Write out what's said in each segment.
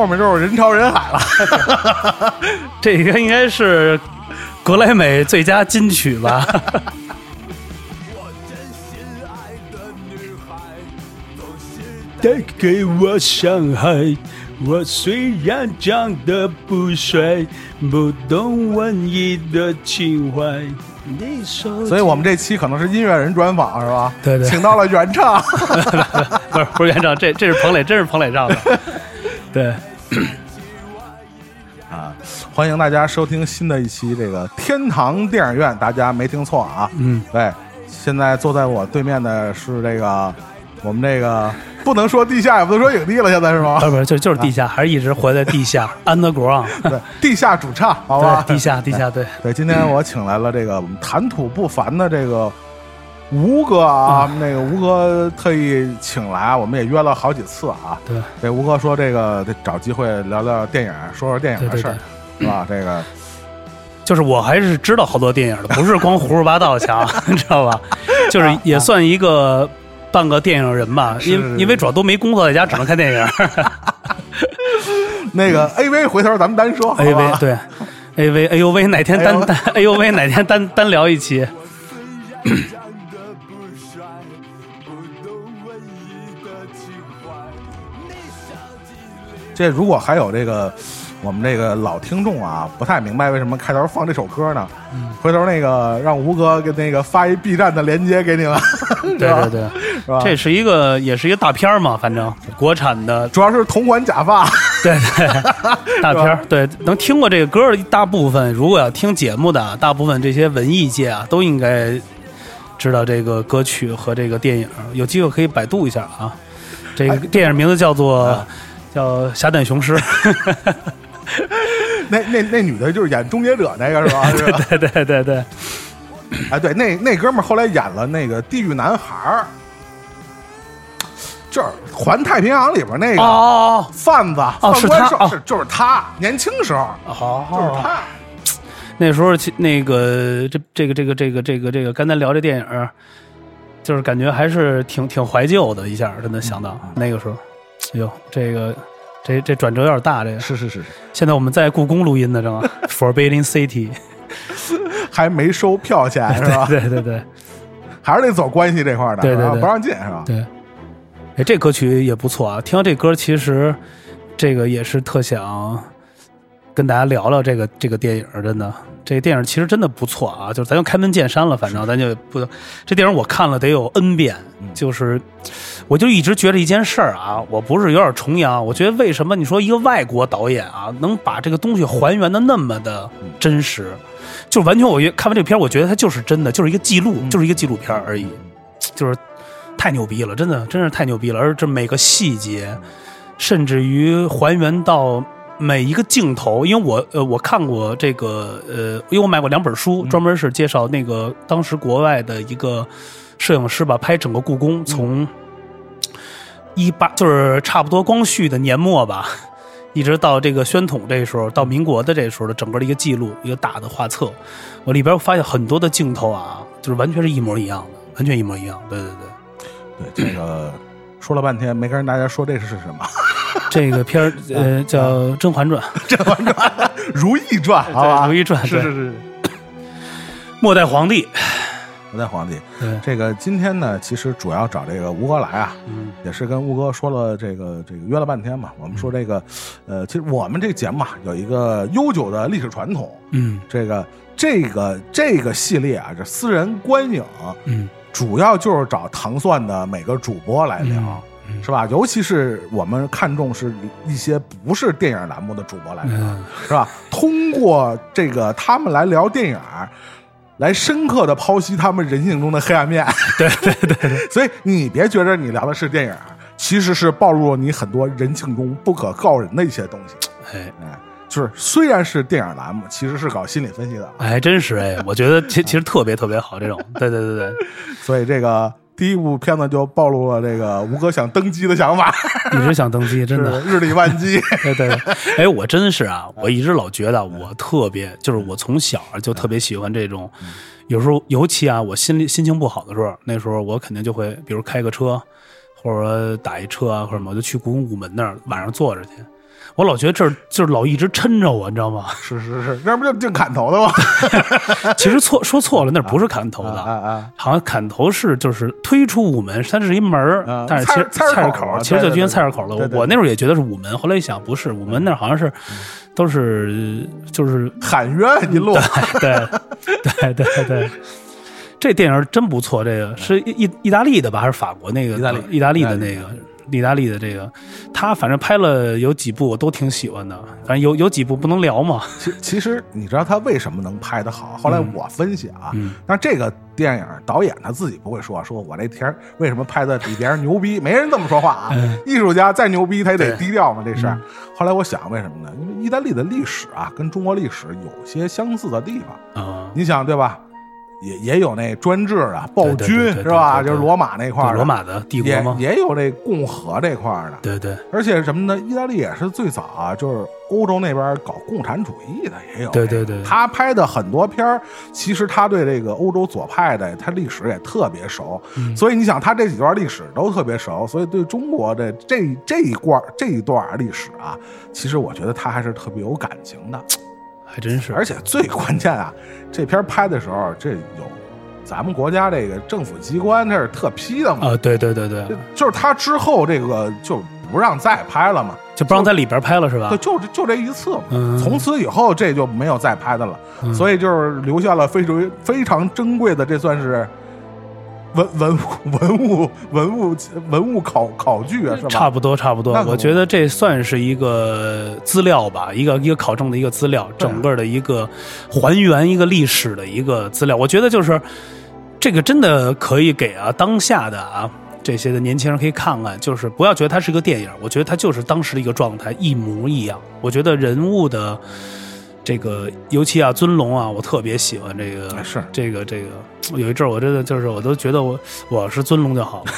后面就是人潮人海了。这个应该是格莱美最佳金曲吧？带给我伤害。我虽然长得不帅，不懂文艺的情怀。你说所以我们这期可能是音乐人专访是吧？对对请到了原唱。不是不是原唱，这这是彭磊，真是彭磊唱的。对，啊，欢迎大家收听新的一期这个天堂电影院，大家没听错啊。嗯，对，现在坐在我对面的是这个我们这个不能说地下，也不能说影帝了，现在是吗不？是不是，就就是地下，还是一直活在地下，underground。对，地下主唱，好吧？对，地下地下，对，对，今天我请来了这个我们谈吐不凡的这个吴哥啊，那个吴哥特意请来，我们也约了好几次啊。对，这吴哥说这个得找机会聊聊电影，说说电影的事儿，是吧？这个就是我还是知道好多电影的，不是光胡说八道强，你知道吧？就是也算一个半个电影人吧，因因为主要都没工作，在家只能看电影。那个 AV，回头咱们单说，好 A 吧 V 对，A V 哎呦喂，哪天单单哎呦喂，哪天单单聊一期？这如果还有这个我们这个老听众啊，不太明白为什么开头放这首歌呢？嗯。回头那个让吴哥给那个发一 B 站的链接给你们，对对对，是吧？这是一个也是一个大片儿嘛，反正国产的，主要是同款假发，对 对，大片儿，对，能听过这个歌儿的大部分，如果要听节目的，大部分这些文艺界啊，都应该知道这个歌曲和这个电影。有机会可以百度一下啊。这个电影名字叫做叫《侠胆雄狮》，那那那女的就是演终结者那个是吧？是 吧对对对对，哎，对，那那哥们儿后来演了那个《地狱男孩》，就是《环太平洋》里边那个哦贩子，哦是他哦。是是就是他，年轻时候哦，就是他。那时候那个这这个这个这个这个这个，刚才聊这电影，就是感觉还是挺挺怀旧的，一下真的想到那个时候，哎呦，这个这这转折有点大，这个。是是是是，现在我们在故宫录音呢，正好 Forbidden City，还没收票钱 是吧？对对对还是得走关系这块的，对对对不让进是吧？对。哎，这歌曲也不错啊！听到这歌，其实这个也是特想跟大家聊聊这个这个电影，真的，这个电影其实真的不错啊！就是咱就开门见山了，反正咱就不，这电影我看了得有 N 遍，就是我就一直觉得一件事儿啊，我不是有点崇洋，我觉得为什么你说一个外国导演啊，能把这个东西还原的那么的真实，就完全我看完这片儿，我觉得它就是真的，就是一个记录，就是一个纪录片而已，就是太牛逼了，真的，真是太牛逼了！而这每个细节，甚至于还原到每一个镜头，因为我呃我看过这个呃，因为我买过两本书，专门是介绍那个当时国外的一个摄影师吧，拍整个故宫从一八就是差不多光绪的年末吧。一直到这个宣统这时候，到民国的这时候的整个的一个记录，一个大的画册，我里边发现很多的镜头啊，就是完全是一模一样的，完全一模一样。对对对，对，这个说了半天没跟大家说这是什么，这个片儿呃叫《甄嬛传》，《甄嬛传》《如懿传》好吧，如懿传对是是是。末代皇帝。我在皇帝，对，这个今天呢，其实主要找这个吴哥来啊，嗯也是跟吴哥说了这个这个约了半天嘛。我们说这个，呃，其实我们这个节目啊有一个悠久的历史传统，嗯这个这个这个系列啊，这私人观影嗯主要就是找糖蒜的每个主播来聊。嗯是吧？尤其是我们看重是一些不是电影栏目的主播来聊，嗯是吧？通过这个他们来聊电影，来深刻的剖析他们人性中的黑暗面。对对对对，所以你别觉得你聊的是电影，其实是暴露了你很多人性中不可告人的一些东西。哎哎，就是虽然是电影栏目，其实是搞心理分析的哎。真是哎，我觉得其其实特别特别好这种。对对对对，所以这个第一部片子就暴露了这个吴哥想登基的想法，一直想登基，真是的。日理万机。对 对，对哎，我真是啊，我一直老觉得我特别，就是我从小就特别喜欢这种，有时候尤其啊，我心里心情不好的时候，那时候我肯定就会，比如开个车，或者说打一车啊，或者什么，我就去故宫午门那儿晚上坐着去，我老觉得这儿就是老一直抻着我，你知道吗？是 是是，那不就净砍头的吗？其实错说错了，那不是砍头啊的，啊好像砍头是就是推出午门，它是一门儿啊，但是其实菜菜市市口其实就对对均菜市口了我那时候也觉得是午门，后来一想不是，午门那好像是都是就是喊冤一路，对对对对。这电影真不错，这个是意意意大利的吧，还是法国那个？意大利意大利的那个，意大利的这个，他反正拍了有几部我都挺喜欢的，反正有有几部不能聊嘛。其其实你知道他为什么能拍得好？后来我分析啊，嗯但这个电影导演他自己不会说，说我这片为什么拍的比别人牛逼？没人这么说话啊。艺术家再牛逼，他也得低调嘛，这事儿。后来我想，为什么呢？因为意大利的历史啊，跟中国历史有些相似的地方。啊，你想对吧？也也有那专制啊，暴君是吧？就是罗马那块儿，罗马的帝国也吗？也有这共和这块儿的。对对而且什么呢？意大利也是最早啊，就是欧洲那边搞共产主义的也有、对对对他拍的很多片儿，其实他对这个欧洲左派的他历史也特别熟，嗯所以你想他这几段历史都特别熟，所以对中国的这这一段这一段历史啊，其实我觉得他还是特别有感情的。还真是。而且最关键啊，这片拍的时候，这有咱们国家这个政府机关这是特批的嘛，啊，对对对对，就就是他之后这个就不让再拍了嘛。就不让在里边拍了是吧对，？就就这一次嘛，嗯从此以后这就没有再拍的了，嗯所以就是留下了非常非常珍贵的，这算是文文物 文物文物文物考考据啊，是吧？差不多，差不多我觉得这算是一个资料吧，一个一个考证的一个资料，整个的一个还原一个历史的一个资料。我觉得就是这个真的可以给啊当下的啊这些的年轻人可以看看，就是不要觉得它是个电影，我觉得它就是当时的一个状态，一模一样。我觉得人物的这个，尤其啊尊龙啊，我特别喜欢这个，是。这个这个。有一阵儿我真的就是我都觉得我我是尊龙就好了。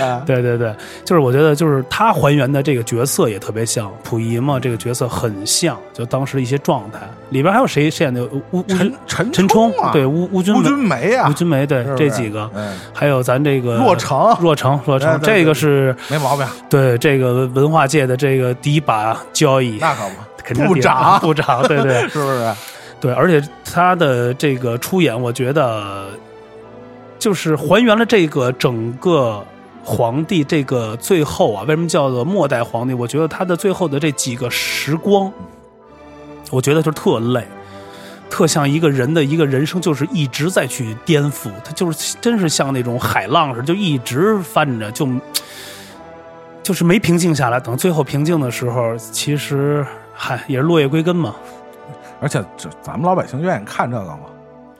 啊，对对对，就是我觉得就是他还原的这个角色也特别像溥仪嘛，这个角色很像，就当时的一些状态。里边还有谁饰演的？吴吴陈陈陈冲啊，对吴吴君君梅啊。吴，君梅对这几个，嗯，还有咱这个若成若成若成，这个是没毛病，对这个文化界的这个第一把交椅，那可部长部长，对对，是不是？对，而且他的这个出演，我觉得就是还原了这个整个皇帝这个最后啊，为什么叫做末代皇帝？我觉得他的最后的这几个时光，我觉得就特累。特像一个人的一个人生，就是一直在去颠覆，他就是真是像那种海浪似的，就一直翻着，就就是没平静下来。等最后平静的时候，其实嗨也是落叶归根嘛。而且这咱们老百姓愿意看这个吗？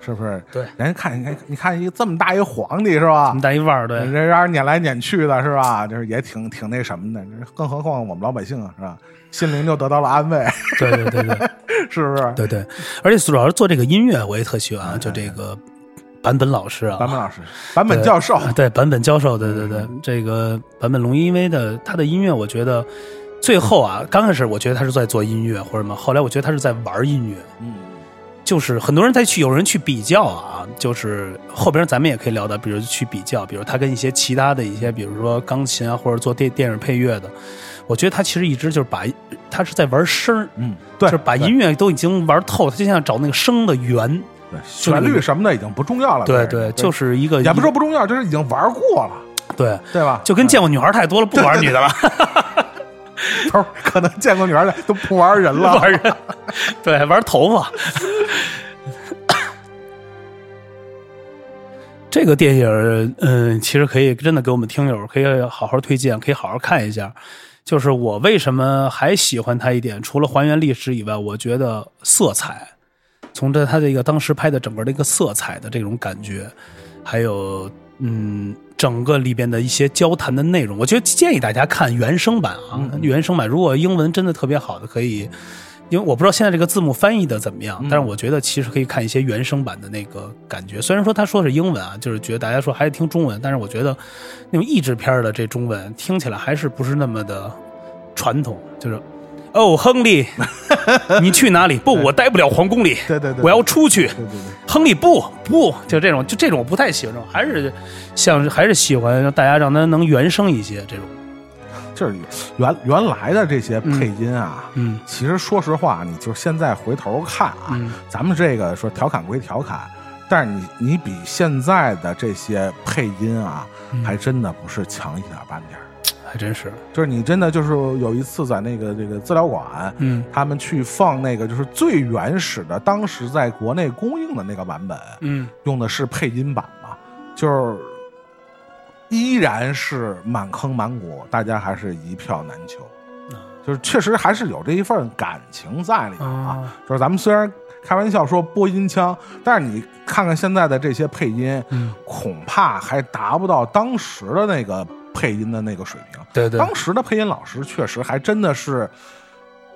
是不是？对人家看你看你看一个这么大一皇帝是吧这么？大一腕儿，对，这让人撵来撵去的是吧？就是也挺挺那什么的，更何况我们老百姓啊，是吧？心灵就得到了安慰，对对对对是不是？对对，而且主要是做这个音乐，我也特喜欢，就这个版本老师啊，版本老师，版本教授，啊对版本教授，对对对，这个版本龙一，因为的他的音乐，我觉得最后啊，刚开始我觉得他是在做音乐或者什么，后来我觉得他是在玩音乐，嗯，就是很多人在去有人去比较啊，就是后边咱们也可以聊到，比如去比较，比如他跟一些其他的一些，比如说钢琴啊，或者做电电影配乐的，我觉得他其实一直就是把他是在玩声儿。嗯，对，就是把音乐都已经玩透，他就像找那个声的源。对旋律什么的已经不重要了，对对，就是一个也不说不重要，就是已经玩过了，对，对吧？就跟见过女孩太多了，不玩女的了，不是可能见过女孩的都不玩人了，玩人，对，玩头发。这个电影，嗯，其实可以真的给我们听友可以好好推荐，可以好好看一下。就是我为什么还喜欢它一点，除了还原历史以外，我觉得色彩，从这它这个当时拍的整个的一个色彩的这种感觉，还有嗯，整个里边的一些交谈的内容，我觉得建议大家看原声版啊，原声版。如果英文真的特别好的，可以，因为我不知道现在这个字幕翻译的怎么样，但是我觉得其实可以看一些原声版的那个感觉。虽然说他说是英文啊，就是觉得大家说还是听中文，但是我觉得那种译制片的这中文听起来还是不是那么的传统，就是。哦，亨利，你去哪里？不，我待不了皇宫里。对对对我要出去。对对对。亨利不不，就这种就这种我不太喜欢这种，还是像还是喜欢让大家让他能原声一些这种。就是原原来的这些配音啊，嗯其实说实话，你就现在回头看啊，嗯咱们这个说调侃归调侃，但是你你比现在的这些配音啊，嗯还真的不是强一点半点儿。还真是，就是你真的就是有一次在那个这个资料馆，嗯。他们去放那个就是最原始的，当时在国内公映的那个版本，嗯。用的是配音版嘛，就是依然是满坑满谷，大家还是一票难求。就是确实还是有这一份感情在里面啊。啊。就是咱们虽然开玩笑说播音腔，但是你看看现在的这些配音，嗯，恐怕还达不到当时的那个配音的那个水平。对对，当时的配音老师确实还真的是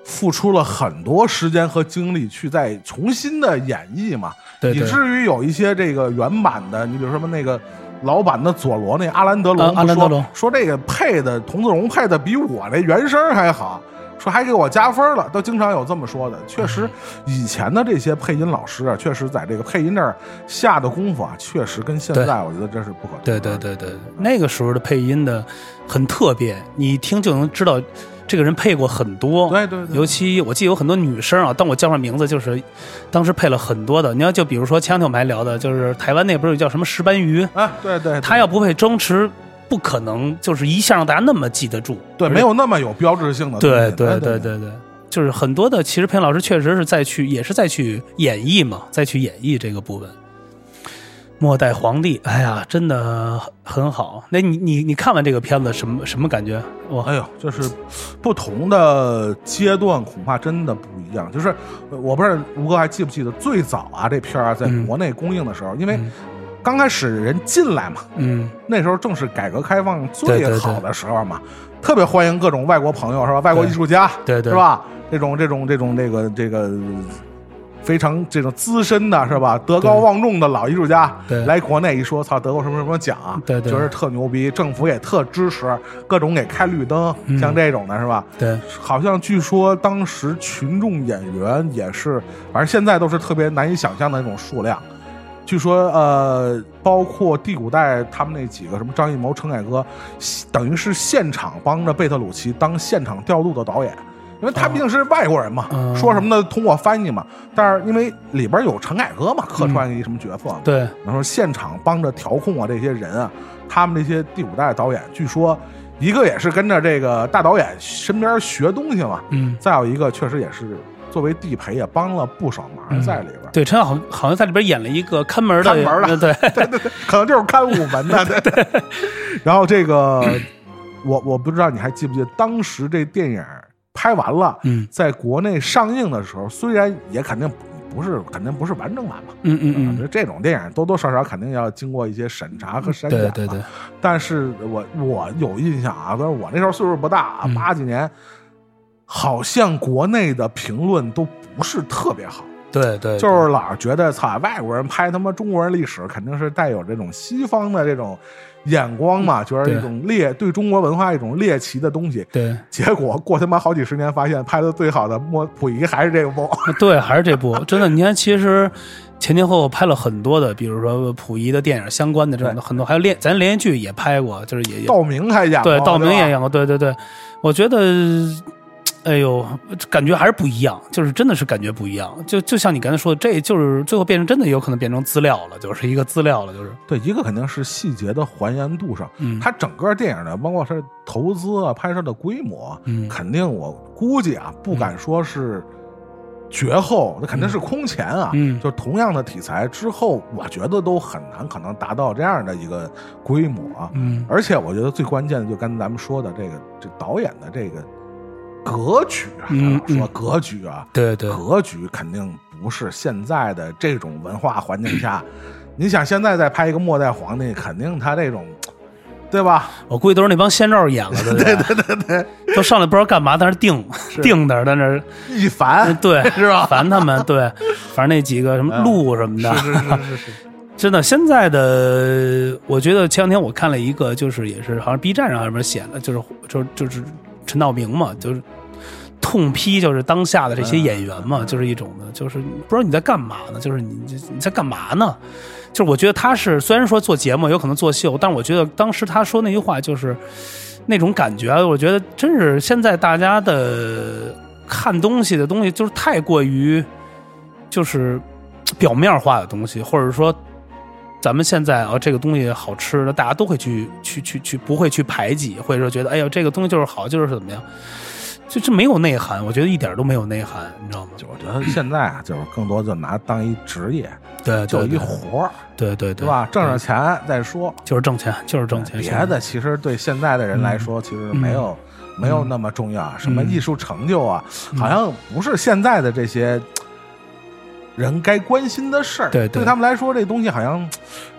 付出了很多时间和精力去再重新的演绎嘛，对对以至于有一些这个原版的，你比如说那个。老版的佐罗那阿兰德龙啊说阿兰德龙说这个配的童自荣配的比我这原声还好，说还给我加分了，都经常有这么说的。确实，以前的这些配音老师啊，确实在这个配音这儿下的功夫啊，确实跟现在我觉得这是不可对对对对，那个时候的配音的很特别，你一听就能知道这个人配过很多。对对对尤其我记得有很多女生啊，当我叫上名字，就是当时配了很多的。你要就比如说前两天我们还聊的，就是台湾那不是有叫什么石斑鱼，啊，对对，对他要不配周驰，不可能就是一下让大家那么记得住。对没有那么有标志性的东西，对对对对对对，就是很多的，其实配音老师确实是在去，也是在去演绎嘛，再去演绎这个部分。末代皇帝，哎呀，真的很好。那你你你看完这个片子什么什么感觉？我，哎呦，就是不同的阶段，恐怕真的不一样。就是呃我不知道吴哥还记不记得最早啊，这片儿啊在嗯国内公映的时候，因为嗯刚开始人进来嘛，嗯，那时候正是改革开放最好的时候嘛，特别欢迎各种外国朋友是吧？外国艺术家对对是吧？这种这种这种这个这个。非常这种资深的是吧？德高望重的老艺术家对来国内一说，操，得过什么什么奖，啊对对觉得特牛逼，政府也特支持，各种给开绿灯，嗯像这种的是吧？对，好像据说当时群众演员也是，反正现在都是特别难以想象的那种数量。据说呃，包括第五代他们那几个什么张艺谋、陈凯歌，等于是现场帮着贝特鲁奇当现场调度的导演。因为他毕竟是外国人嘛，嗯说什么呢？通过翻译嘛。但是因为里边有陈凯歌嘛，客串一什么角色嘛，对，然后现场帮着调控啊，这些人啊，他们这些第五代导演，据说一个也是跟着这个大导演身边学东西嘛，嗯，再有一个确实也是作为地陪也帮了不少忙在里边。对，陈好好像在里边演了一个看门的，看门的对，对对对，可能就是看午门的。对 对。然后这个，我我不知道你还记不记得，当时这电影拍完了，嗯在国内上映的时候，虽然也肯定不是肯定不是完整版嘛。嗯嗯这种电影多多少少肯定要经过一些审查和删减嘛。对对对，但是我我有印象啊，但是我那时候岁数不大啊，嗯八几年，好像国内的评论都不是特别好，对对，就是老是觉得操，外国人拍他妈中国人历史肯定是带有这种西方的这种眼光嘛，觉得一种猎对中国文化一种猎奇的东西。对。结果过他妈好几十年，发现拍的最好的莫溥仪还是这部。对，还是这部，真的，你看，其实前前后后拍了很多的，比如说溥仪的电影相关的这种的很多，还有连咱连续剧也拍过，就是也也道明还演过对，道明也演过，对对对，我觉得，哎呦，感觉还是不一样，就是真的是感觉不一样，就就像你刚才说的，这就是最后变成真的有可能变成资料了，就是一个资料了，就是，对，一个肯定是细节的还原度上，嗯，它整个电影的，包括它投资啊、拍摄的规模，嗯。肯定我估计啊，不敢说是绝后，那肯定是空前啊。嗯。就同样的题材之后，我觉得都很难可能达到这样的一个规模啊。嗯。而且我觉得最关键的，就跟咱们说的这个这导演的这个格局啊，嗯说嗯格局啊，对对，格局肯定不是现在的这种文化环境下。你想现在再拍一个末代皇帝，肯定他这种，对吧？我估计都是那帮仙照演了 的，对对对对，都上来不知道干嘛，在那儿定定那儿，在那儿，一烦，对，是吧？烦他们，对，反正那几个什么鹿什么的，是是是是是，真的，现在的我觉得前两天我看了一个，就是也是好像 B 站上上面写的，就是就就是陈道明嘛，就是痛批就是当下的这些演员嘛，就是一种的，就是不知道你在干嘛呢，就是你你在干嘛呢？就是我觉得他是虽然说做节目有可能作秀，但是我觉得当时他说那句话就是那种感觉，我觉得真是现在大家的看东西的东西就是太过于就是表面化的东西，或者说咱们现在啊这个东西好吃的，大家都会去去去去不会去排挤，或者说觉得哎呀这个东西就是好，就是怎么样。就是没有内涵，我觉得一点都没有内涵，你知道吗？就我觉得现在啊，就是更多就拿当一职业，对，就一活儿，对对对，是吧？挣着钱再说，就是挣钱，就是挣钱。别的其实对现在的人来说，其实没有没有那么重要。什么艺术成就啊，好像不是现在的这些人该关心的事儿。对，对他们来说，这东西好像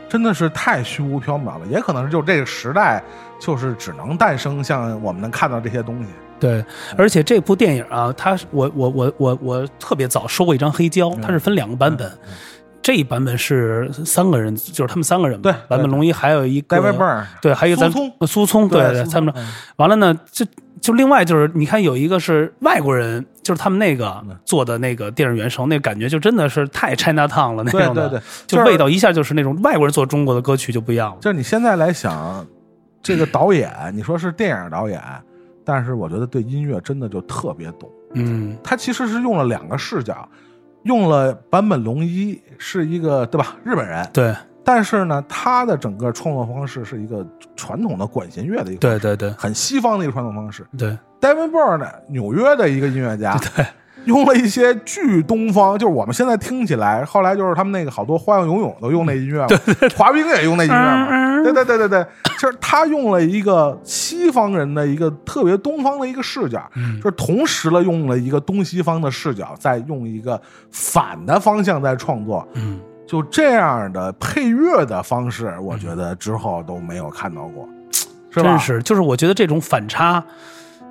真的是太虚无缥缈了。也可能是就这个时代，就是只能诞生像我们能看到这些东西。对，而且这部电影啊，它我我我我我特别早收过一张黑胶，它是分两个版本，这一版本是三个人，就是他们三个人，对，版本龙一还有一个，对，还有咱苏聪，苏聪，对对，他们完了呢，就就另外就是你看有一个是外国人，就是他们那个做的那个电影原声，那感觉就真的是太 China Town 了那种的，对对对，就味道一下就是那种外国人做中国的歌曲就不一样了。就是你现在来想，这个导演，你说是电影导演。但是我觉得对音乐真的就特别懂，嗯，他其实是用了两个视角，用了坂本龙一是一个对吧？日本人，对，但是呢，他的整个创作方式是一个传统的管弦乐的一个，对对对，很西方的一个传统方式，对，David Byrne 呢，纽约的一个音乐家，对。用了一些巨东方，就是我们现在听起来，后来就是他们那个好多花样游泳都用那音乐嘛，滑冰也用那音乐嘛，对对对对对，就是他用了一个西方人的一个特别东方的一个视角，就是同时了用了一个东西方的视角，再用一个反的方向在创作，嗯，就这样的配乐的方式，我觉得之后都没有看到过，是吧？真是，就是我觉得这种反差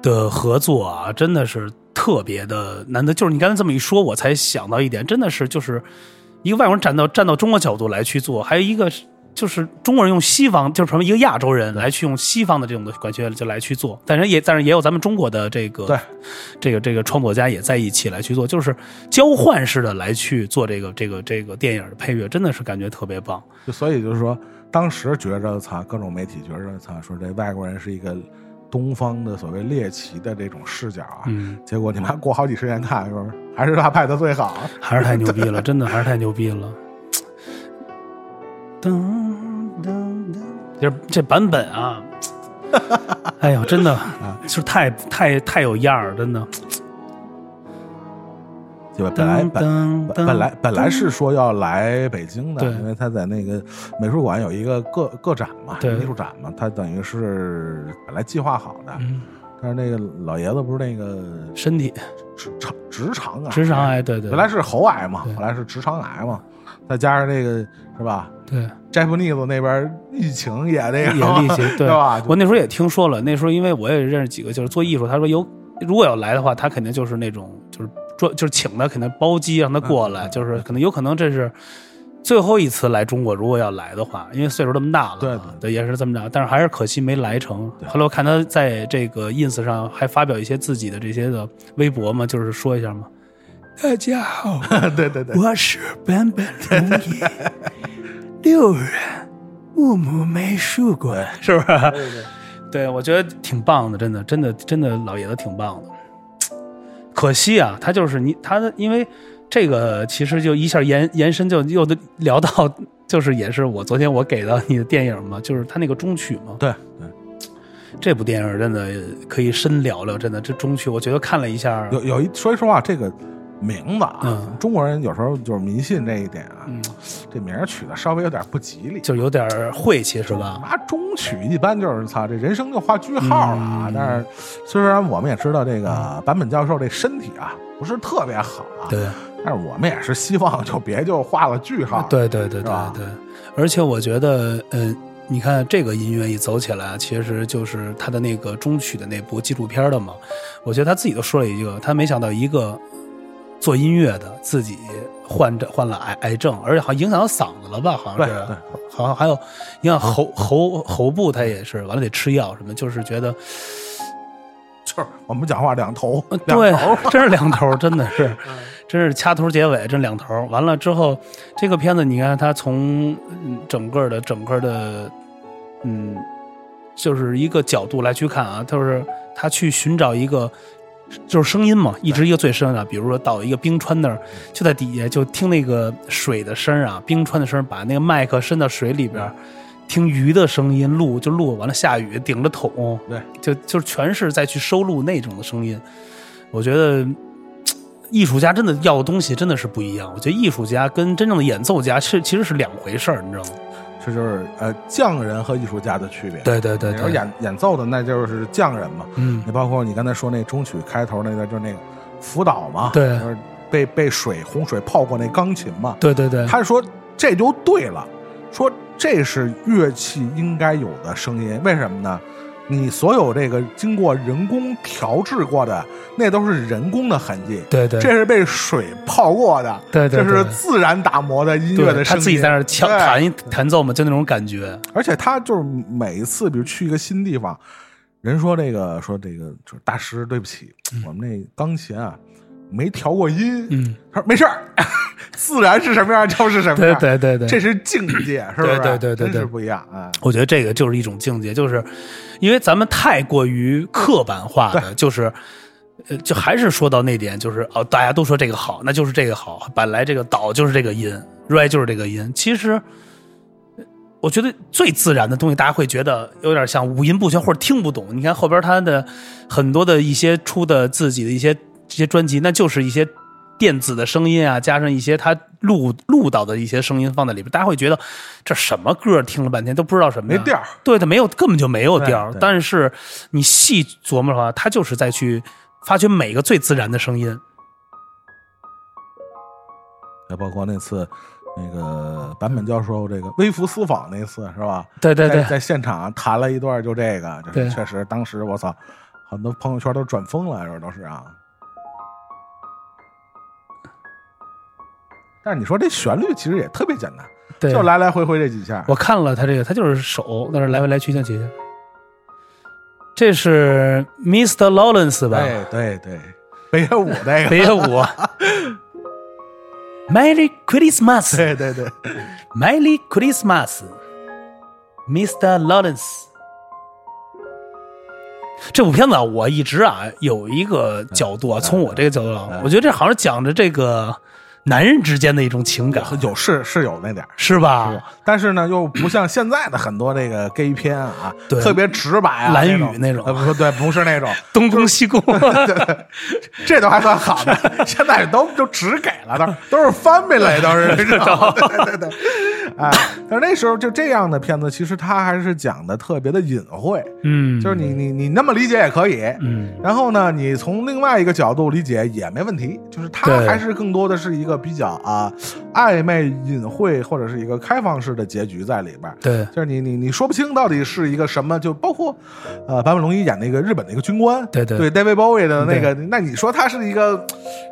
的合作啊，真的是。特别的难得，就是你刚才这么一说，我才想到一点，真的是就是一个外国人站到站到中国角度来去做，还有一个就是中国人用西方，就是成为一个亚洲人来去用西方的这种的管弦就来去做，但是也但是也有咱们中国的这个对这个这个创作家也在一起来去做，就是交换式的来去做这个这个这个电影的配乐，真的是感觉特别棒。就所以就是说，当时觉着操，各种媒体觉着操，说这外国人是一个。东方的所谓猎奇的这种视角啊，结果你妈过好几十年看，还是他拍的最好？还是太牛逼了，真的还是太牛逼了。噔噔噔，就是这版本啊，哎呦，真的啊，是太太太有样儿，真的。对吧？本来本本来本来是说要来北京的，因为他在那个美术馆有一个个个展嘛，艺术展嘛，他等于是本来计划好的。但是那个老爷子不是那个身体直肠直肠癌，直肠癌对对，本来是喉癌嘛，后来是直肠癌嘛，再加上那个是吧？对，Japanese 那边疫情也那个也疫情对 吧？我那时候也听说了，那时候因为我也认识几个就是做艺术，他说有如果要来的话，他肯定就是那种就是。专就是请他，肯定包机让他过来，就是可能有可能这是最后一次来中国。如果要来的话，因为岁数这么大了，对对，也是这么着。但是还是可惜没来成。后来我看他在这个 ins 上还发表一些自己的这些的微博嘛，就是说一下嘛。大家好，对对对，我是本本龙一，六人木木美术馆，是不是？对对，对我觉得挺棒的，真的，真的，真的，老爷子挺棒的。可惜啊，他就是你，他的因为这个其实就一下延延伸，就又聊到，就是也是我昨天我给到你的电影嘛，就是他那个中曲嘛。对对，这部电影真的可以深聊聊，真的这中曲，我觉得看了一下，有有一说实话，这个名字啊，中国人有时候就是迷信这一点啊，这名取的稍微有点不吉利，就有点晦气是吧？啊，中曲一般就是操，这人生就画句号了啊。但是虽然我们也知道这个坂本教授这身体啊不是特别好啊，对，但是我们也是希望就别就画了句号，对对对对对。而且我觉得，嗯，你看这个音乐一走起来，其实就是他的那个中曲的那部纪录片的嘛。我觉得他自己都说了一句，他没想到一个。做音乐的自己患着患了癌癌症，而且好像影响到嗓子了吧？好像是，好像还有影响喉喉喉部，他也是完了得吃药什么，就是觉得就是我们讲话两头，两对头，真是两头，真的是，真是掐头结尾，真两头。完了之后，这个片子你看，他从嗯整个的整个的，嗯，就是一个角度来去看啊，就是他去寻找一个。就是声音嘛，一直一个最深的，比如说到一个冰川那儿，就在底下就听那个水的声儿啊，冰川的声儿，把那个麦克伸到水里边儿，听鱼的声音录，就录完了下雨顶着桶，对，就就全是在去收录那种的声音。我觉得艺术家真的要的东西真的是不一样。我觉得艺术家跟真正的演奏家是其实是两回事儿，你知道吗？这就是呃匠人和艺术家的区别。对对对对，你说演演奏的那就是匠人嘛，嗯，你包括你刚才说那中曲开头那个就是那个福岛嘛，对。就是被被水洪水泡过那钢琴嘛，对对对，他说这就对了，说这是乐器应该有的声音，为什么呢？你所有这个经过人工调制过的，那都是人工的痕迹，对对。这是被水泡过的，对对对这是自然打磨的音乐对的声音，他自己在那儿敲弹一弹奏嘛，就那种感觉。而且他就是每一次，比如去一个新地方，人说这个说这个就是大师，对不起，我们那钢琴啊没调过音，嗯，他说没事儿，自然是什么样就是什么对样，对对对，这是境界，是不是？对对对对对真是不一样啊。我觉得这个就是一种境界，就是因为咱们太过于刻板化的，就是。呃，就还是说到那点，就是哦，大家都说这个好，那就是这个好。本来这个导就是这个音，re 就是这个音。其实，呃我觉得最自然的东西，大家会觉得有点像五音不全或者听不懂。你看后边他的很多的一些出的自己的一些这些专辑，那就是一些电子的声音啊，加上一些他录录到的一些声音放在里边，大家会觉得这什么歌？听了半天都不知道什么没调儿对的，没有，根本就没有调但是你细琢磨的话，他就是在去发掘每个最自然的声音。也包括那次那个坂本教授这个微服私访那次是吧？对对对在在现场弹了一段就这个，就是确实当时我操，很多朋友圈都转疯了，这都是啊。但是你说这旋律其实也特别简单，对，就来来回回这几下。我看了他这个，他就是手在那来回来去像几下。这是 Mr. Lawrence 吧？哎，对对，北野武那个，北野武。Merry Christmas，对对对，Merry Christmas，Mr. Lawrence。这部片子啊，我一直啊有一个角度啊，从我这个角度啊，我觉得这好像讲着这个男人之间的一种情感，有是是有那点儿。是吧？但是呢，又不像现在的很多这个 gay 片啊，对。特别直白啊，蓝宇那那种。呃，不对，不是那种，东宫西宫，这都还算好的，现在都都只给了，都都是翻倍了，都是，这种对对对，哎，但是那时候就这样的片子，其实他还是讲的特别的隐晦，嗯，就是你你你那么理解也可以，嗯，然后呢，你从另外一个角度理解也没问题，就是他还是更多的是一个比较啊暧昧、隐晦或者是一个开放式的结局在里边儿。对，就是你你你说不清到底是一个什么，就包括，呃，坂本龙一演那个日本的一个军官，对对对，David Bowie 的那个，那你说他是一个，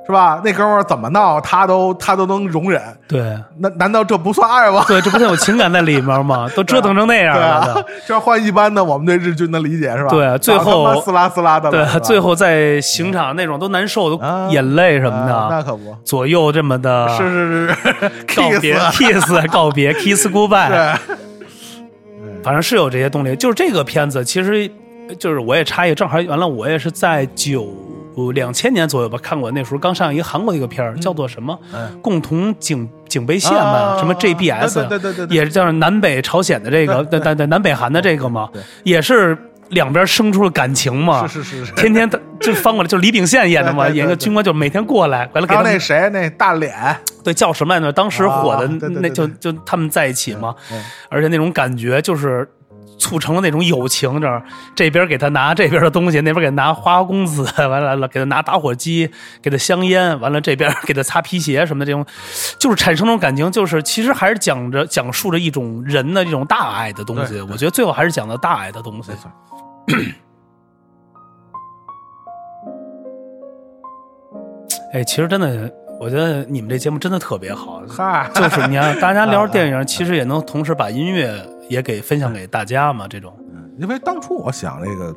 是吧？那哥们儿怎么闹，他都他都能容忍，对，那难道这不算爱吗？对，这不是有情感在里面吗？都折腾成那样了的，，这要换一般的我们对日军的理解是吧？对啊最后撕拉撕拉的对，最后在刑场那种都难受，都啊眼泪什么的那，可不左右这么的，是是是告别 kiss 告别 kiss goodbye，反正是有这些动力。就是这个片子，其实就是我也插一，正好完了，我也是在九两千年左右吧看过，那时候刚上一个韩国的一个片儿，叫做什么？嗯“共同警警备线”吧，啊什么对对对对也是叫南北朝鲜的这个，对对。对，南北韩的这个嘛，也是两边生出了感情嘛，是是是是。天天他就翻过来，就李秉宪演的嘛，演个军官，就每天过来，完了给他那谁那大脸，对叫什么来着？当时火的那就就他们在一起嘛，嗯而且那种感觉就是。促成了那种友情，这儿这边给他拿这边的东西，那边给他拿花花公子，完了了给他拿打火机，给他香烟，完了这边给他擦皮鞋什么的，这种就是产生那种感情，就是其实还是讲着讲述着一种人的这种大爱的东西。我觉得最后还是讲的大爱的东西哎，其实真的，我觉得你们这节目真的特别好，嗨，就是你看大家聊电影，其实也能同时把音乐也给分享给大家嘛，这种。因为当初我想这个，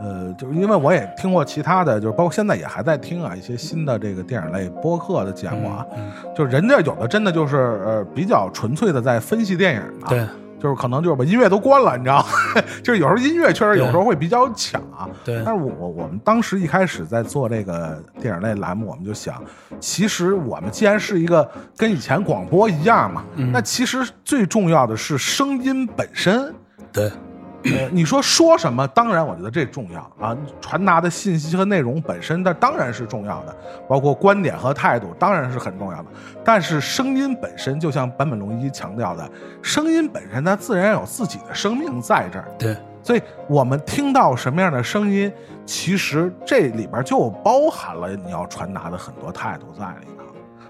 呃，就是因为我也听过其他的，就是包括现在也还在听啊一些新的这个电影类播客的节目啊，嗯就是人家有的真的就是呃比较纯粹的在分析电影啊，对就是可能就是把音乐都关了，你知道吗？就是有时候音乐确实有时候会比较抢啊。对但是我我我们当时一开始在做这个电影类栏目，我们就想，其实我们既然是一个跟以前广播一样嘛，嗯那其实最重要的是声音本身。对呃，你说说什么？当然，我觉得这重要啊，传达的信息和内容本身，那当然是重要的，包括观点和态度，当然是很重要的。但是声音本身，就像坂本龙一强调的，声音本身它自然有自己的生命在这儿。对所以我们听到什么样的声音，其实这里边就包含了你要传达的很多态度在里头。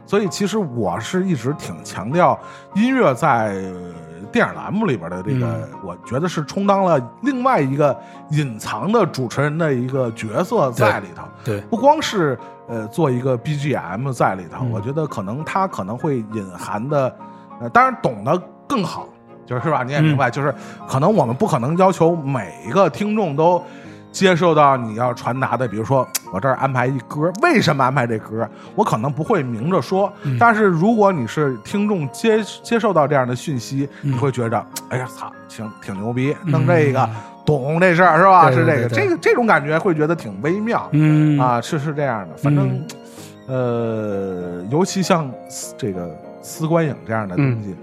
所以其实我是一直挺强调音乐在呃电影栏目里边的这个，嗯我觉得是充当了另外一个隐藏的主持人的一个角色在里头。对不光是呃做一个 BGM 在里头，嗯我觉得可能他可能会隐含的，呃，当然懂得更好，就是吧？你也明白，就是可能我们不可能要求每一个听众都接受到你要传达的，比如说 我这儿安排一歌，为什么安排这歌？我可能不会明着说，但是如果你是听众接接受到这样的讯息，你会觉着，哎呀，操，行挺牛逼，弄这个。懂这事儿是吧？对是这个，这个这种感觉会觉得挺微妙。嗯啊，是是这样的，反正嗯，呃，尤其像这个丝观影这样的东嗯西，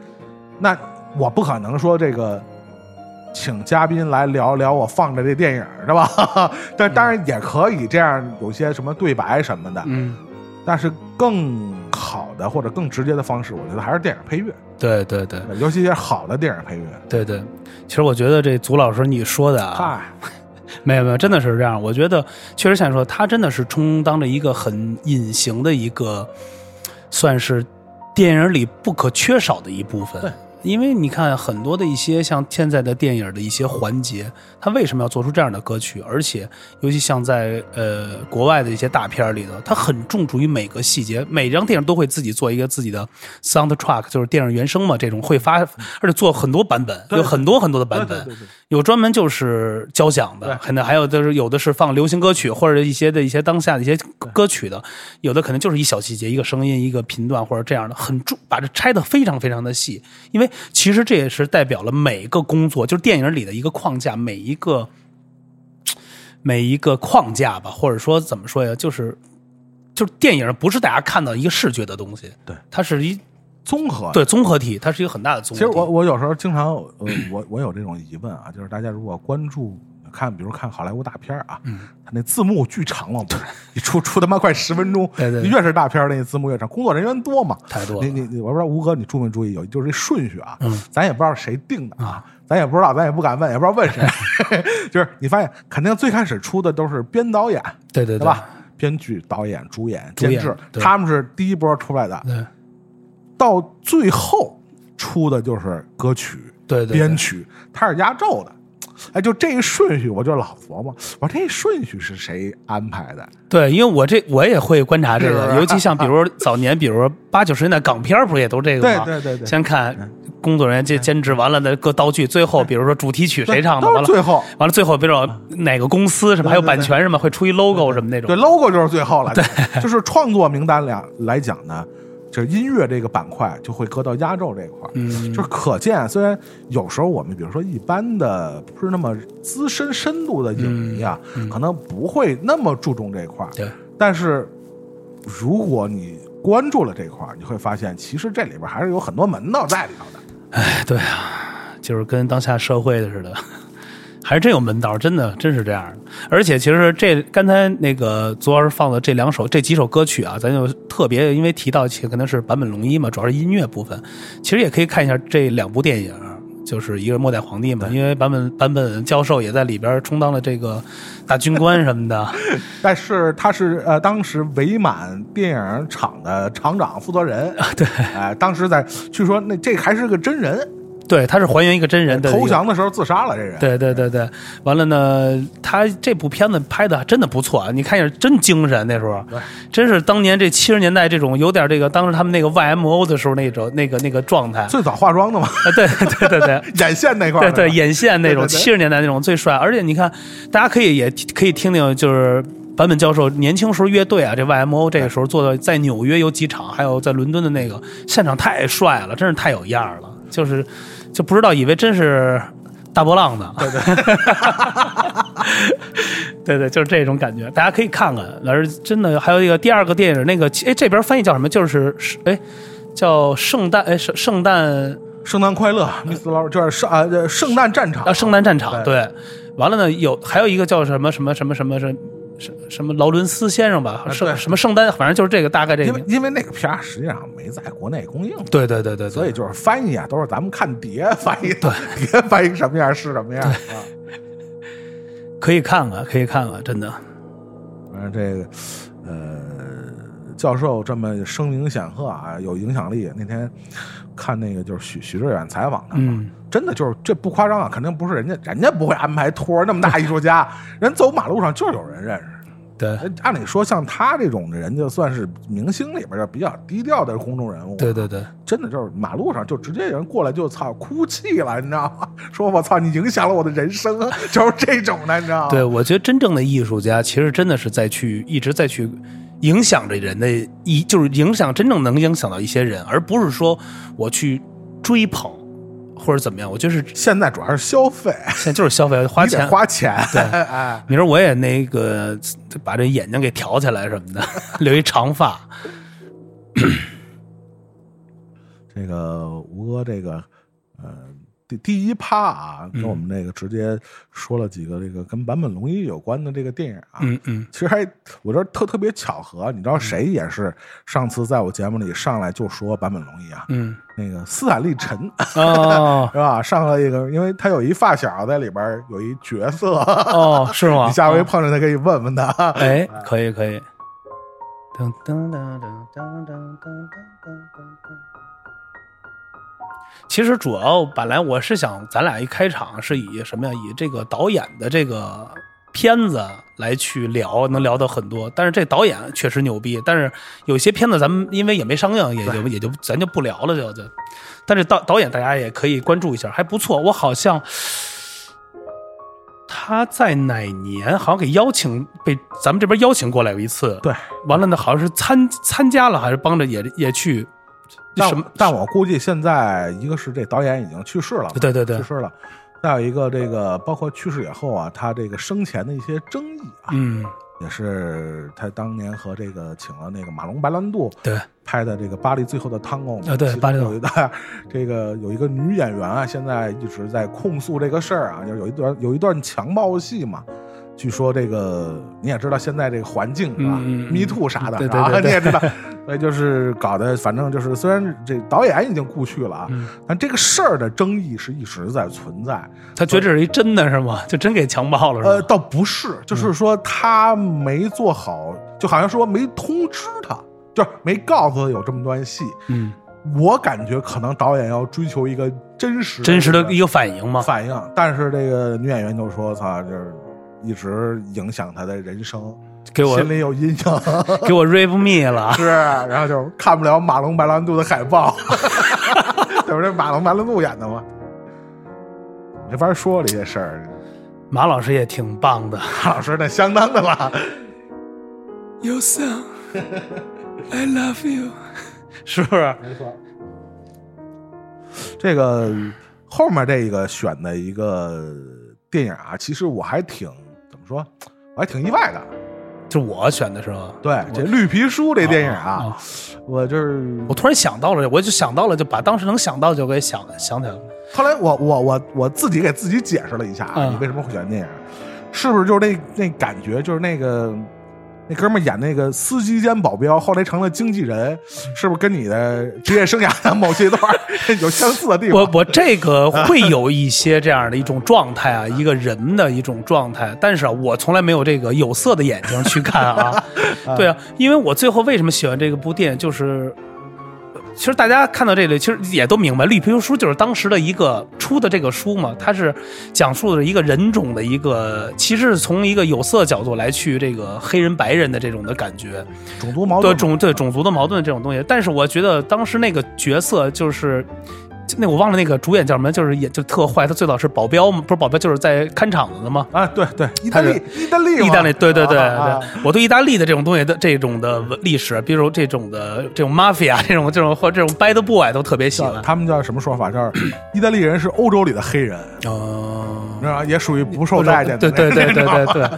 那我不可能说这个请嘉宾来聊聊我放的这电影，是吧？但当然也可以这样，有些什么对白什么的，嗯，但是更好的或者更直接的方式，我觉得还是电影配乐，对对对尤其是好的电影配乐。对对，其实我觉得这祖老师你说的啊，嗨，没有没有，真的是这样。我觉得确实像你说，他真的是充当着一个很隐形的一个，算是电影里不可缺少的一部分。对因为你看很多的一些像现在的电影的一些环节，它为什么要做出这样的歌曲？而且尤其像在呃国外的一些大片儿里头，它很重注于每个细节，每张电影都会自己做一个自己的 soundtrack，就是电影原声嘛，这种会发，而且做很多版本，有很多很多的版本。有专门就是交响的，对可能还有就是有的是放流行歌曲或者一些的一些当下的一些歌曲的，有的可能就是一小细节、一个声音、一个频段或者这样的，很重把这拆的非常非常的细，因为其实这也是代表了每一个工作，就是电影里的一个框架，每一个 每一个框架吧，或者说怎么说呀，就是就是电影不是大家看到一个视觉的东西，对，它是一综合对综合体，它是一个很大的综合其实。我我有时候经常，呃，我我有这种疑问啊，就是大家如果关注看，比如看好莱坞大片儿啊，嗯，他那字幕巨长了，一出出他妈快十分钟，对对对越是大片儿那字幕越长，工作人员多嘛，太多了你你你，我不知道吴哥你注没注意，有就是这顺序啊，嗯咱也不知道谁定的啊。咱也不知道，咱也不敢问，也不知道问谁。就是你发现，肯定最开始出的都是编导演，对对对吧？编剧、导演、主演、主演监制，对他们是第一波出来的。对到最后出的就是歌曲、对对对编曲，他是压轴的。哎，就这一顺序，我就老琢磨，我说这顺序是谁安排的？对，因为我这我也会观察这个，尤其像比如 早年，比如八九十年代港片不是也都这个吗？对对对对先看工作人员兼兼职完了的各道具，最后比如说主题曲谁唱的，完了最后，完了最后比如说哪个公司什么，还有版权什么，会出一 logo 什么那种。对 logo 就是最后了。对，就是创作名单俩来讲呢，就是音乐这个板块就会搁到压轴这块儿。嗯，就是可见，虽然有时候我们比如说一般的不是那么资深深度的影迷啊，可能不会那么注重这块儿，对但是如果你关注了这块儿，你会发现其实这里边还是有很多门道在里头的。哎，对啊，就是跟当下社会的似的，还真有门道，真的真是这样的。而且其实这刚才那个左老师放的这两首这几首歌曲啊，咱就特别因为提到起可能是坂本龙一嘛，主要是音乐部分，其实也可以看一下这两部电影。就是一个末代皇帝嘛，因为坂本坂本教授也在里边充当了这个大军官什么的，但是他是呃当时伪满电影厂的厂长负责人，对，哎、当时在据说那这还是个真人，对，他是还原一个真人的投降的时候自杀了，这人。对对对对，完了呢，他这部片子拍的真的不错啊！你看一下，真精神，那时候对，真是当年这七十年代这种有点这个，当时他们那个 YMO 的时候那种那个那个状态，最早化妆的嘛，啊，对对对对。眼线那块儿。对对，眼线那种对对对七十年代那种最帅，而且你看，大家可以也可以听听，就是坂本教授年轻时候乐队啊，这 YMO 这个时候做的，在纽约有几场，还有在伦敦的那个现场太帅了，真是太有样儿了，就是就不知道以为真是大波浪呢，对对，对对，就是这种感觉，大家可以看看。老师真的还有一个第二个电影，那个哎这边翻译叫什么？就是是哎叫圣诞哎圣圣诞圣诞快乐，Miss 老就是圣啊呃圣诞战场。啊，圣诞战场，对。对，完了呢，有还有一个叫什么什么什么什么什么什什么劳伦斯先生吧，圣对。什么圣诞，反正就是这个大概这个因为，因为那个片儿实际上没在国内公映，对对对对，对所以就是翻译啊，都是咱们看碟 翻译的，碟 翻译什么样是什么样啊。可以看看，可以看看，真的，反正这个呃，教授这么声名显赫啊，有影响力。那天看那个就是许许志远采访他嘛，嗯。真的就是这不夸张啊，肯定不是人家，人家不会安排托儿那么大艺术家，人走马路上就有人认识。对呃按理说，像他这种的人，就算是明星里边儿比较低调的公众人物，对对对，真的就是马路上就直接有人过来就操哭泣了，你知道吗？说我操，你影响了我的人生，就是这种的，你知道吗？对我觉得真正的艺术家其实真的是在去一直在去影响着人的一，就是影响真正能影响到一些人，而不是说我去追捧或者怎么样。我就是现在主要是消费，现在就是消费花钱花钱，对 哎，明儿我也那个把这眼睛给挑起来什么的，留一长发。这个吴哥这个呃第第一趴啊，跟我们那个直接说了几个这个跟坂本龙一有关的这个电影啊，嗯嗯其实还我觉得特特别巧合，你知道谁也是上次在我节目里上来就说坂本龙一啊，嗯，那个斯坦利陈哦 是吧？上了一个，因为他有一发小在里边有一角色，哦，是吗？你下回碰着他可以问问他。哎，可以可以。噔噔噔噔噔噔噔噔噔噔其实主要本来我是想，咱俩一开场是以什么呀？以这个导演的这个片子来去聊，能聊到很多。但是这导演确实牛逼，但是有些片子咱们因为也没上映，也就也就咱就不聊了，就就。但是导导演大家也可以关注一下，还不错。我好像他在哪年好像给邀请被咱们这边邀请过来有一次，对，完了呢好像是参参加了，还是帮着也也去但？但我估计现在一个是这导演已经去世了，对对对去世了。再有一个，这个包括去世以后啊，他这个生前的一些争议啊，嗯，也是他当年和这个请了那个马龙白兰度对，拍的这个《巴黎最后的探戈》啊对巴黎有一段，这个有一个女演员啊，现在一直在控诉这个事儿啊，就有一段有一段强暴戏嘛。据说这个你也知道，现在这个环境是吧嗯嗯嗯？Me Too 啥的，对是吧对对对 你也知道，所以就是搞得，反正就是虽然这导演已经故去了啊，嗯但这个事儿的争议是一直在存在。他觉得这是一真的是吗？就真给强暴了是呃，倒不是，嗯就是说他没做好，就好像说没通知他，就是没告诉他有这么段戏。嗯，我感觉可能导演要追求一个真实真实的一个反应吗？反应，但是这个女演员就说：“操，就是一直影响他的人生，给我心里有阴影。”给我 rave me 了，是，然后就看不了马龙白兰度的海报，这不是马龙白兰度演的吗？没法说这些事儿，马老师也挺棒的。马老师那相当的了。Your son, I love you，是不是？没错。这个后面这个选的一个电影啊，其实我还挺说，我还挺意外的。就我选的是吧？对，这绿皮书这电影啊，啊我就是我突然想到了，我就想到了，就把当时能想到就给想想起来了。后来我我我我自己给自己解释了一下啊，嗯你为什么会选电影，是不是就是那那感觉，就是那个那哥们儿演那个司机兼保镖，后来成了经纪人，是不是跟你的职业生涯的某些段 有相似的地方？我我这个会有一些这样的一种状态啊，一个人的一种状态，但是啊，我从来没有这个有色的眼睛去看啊。对啊，因为我最后为什么喜欢这个部电影，就是其实大家看到这里，其实也都明白，《绿皮书》就是当时的一个出的这个书嘛，它是讲述的一个人种的一个，其实是从一个有色角度来去这个黑人白人的这种的感觉，种族矛对盾，种对种族的矛盾这种东西。但是我觉得当时那个角色就是。那我忘了那个主演叫什么，就是也就特坏。他最早是保镖嘛，不是保镖，就是在看场子的嘛。啊，对对，意大利，意大利，意大利，对对对啊啊对，我对意大利的这种东西的这种的历史，比如这种的这种 mafia 这种这种或这种 bad boy 都特别喜欢。他们叫什么说法？叫意大利人是欧洲里的黑人，哦，你知道吗？也属于不受待见的对。对对对对对，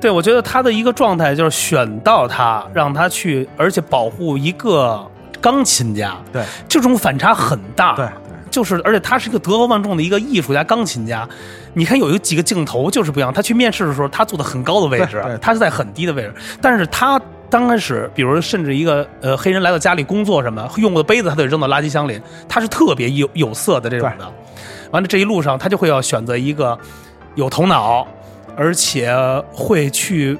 对我觉得他的一个状态就是选到他，让他去，而且保护一个钢琴家，对这种反差很大。对就是，而且他是一个德高望重的一个艺术家、钢琴家。你看有一几个镜头就是不一样，他去面试的时候，他坐的很高的位置对对，他是在很低的位置，但是他。刚开始，比如甚至一个呃黑人来到家里工作什么，用过的杯子他得扔到垃圾箱里，他是特别有有色的这种的。完了这一路上，他就会要选择一个有头脑，而且会去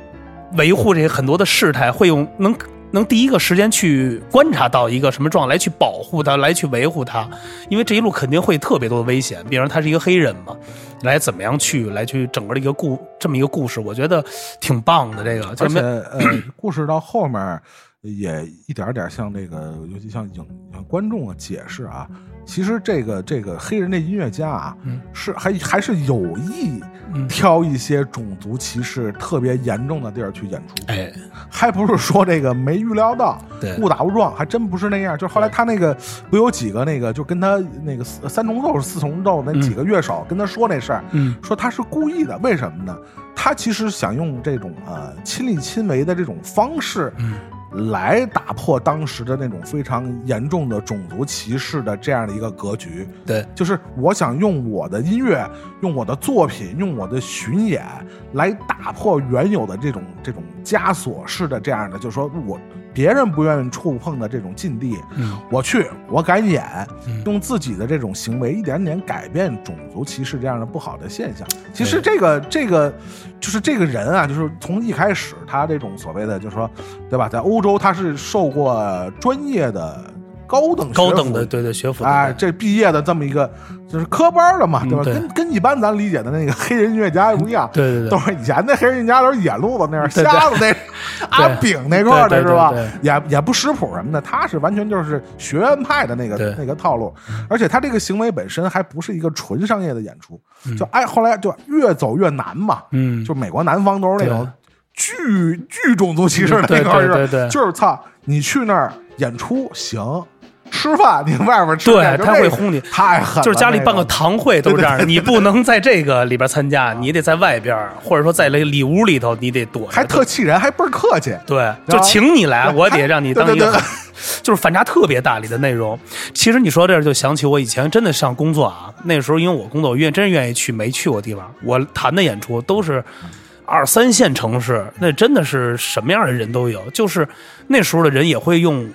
维护这些很多的事态，会用能能第一个时间去观察到一个什么状态，来去保护他，来去维护他，因为这一路肯定会特别多的危险。比如他是一个黑人嘛，来怎么样去来去整个的一个故这么一个故事，我觉得挺棒的。这个就而且呃，故事到后面也一点点向这个，尤其像影向观众啊解释啊，其实这个这个黑人的音乐家啊，嗯。是还还是有意嗯挑一些种族歧视特别严重的地儿去演出，哎，还不是说这个没预料到，对。误打误撞，还真不是那样。就是后来他那个不有几个那个，就跟他那个四三重奏、四重奏那几个乐手跟他说那事儿，嗯。说他是故意的，为什么呢？他其实想用这种呃亲力亲为的这种方式，嗯来打破当时的那种非常严重的种族歧视的这样的一个格局。对，就是我想用我的音乐、用我的作品、用我的巡演来打破原有的这种这种枷锁式的这样的，就是说我别人不愿意触碰的这种禁地，嗯我去，我敢演嗯，用自己的这种行为一点点改变种族歧视这样的不好的现象。其实这个这个就是这个人啊，就是从一开始他这种所谓的，就是说，对吧？在欧洲他是受过专业的高等高等的对对学府哎，这毕业的这么一个就是科班的嘛，对吧？嗯对。跟跟一般咱理解的那个黑人音乐家不一样，对对对。都是以前那黑人音乐家都是野路子那样，瞎子那 阿炳那块的是吧？也也不识谱什么的，他是完全就是学院派的那个那个套路，而且他这个行为本身还不是一个纯商业的演出，就哎后来就越走越难嘛，嗯。就美国南方都是那种巨巨种族歧视的那块儿对对。就是操，你去那儿演出行，吃饭你外边吃，对，他会轰你。太狠了，就是家里办个堂会都是这样的，你不能在这个里边参加，你得在外边，或者说在那里屋里头，你得躲。还特气人，还倍儿客气。对，就请你来，我得让你当 一个，就是反差特别大里的内容。其实你说这儿就想起我以前真的上工作啊，那时候因为我工作，我愿真愿意去没去过地方，我谈的演出都是二三线城市，那真的是什么样的人都有，就是那时候的人也会用。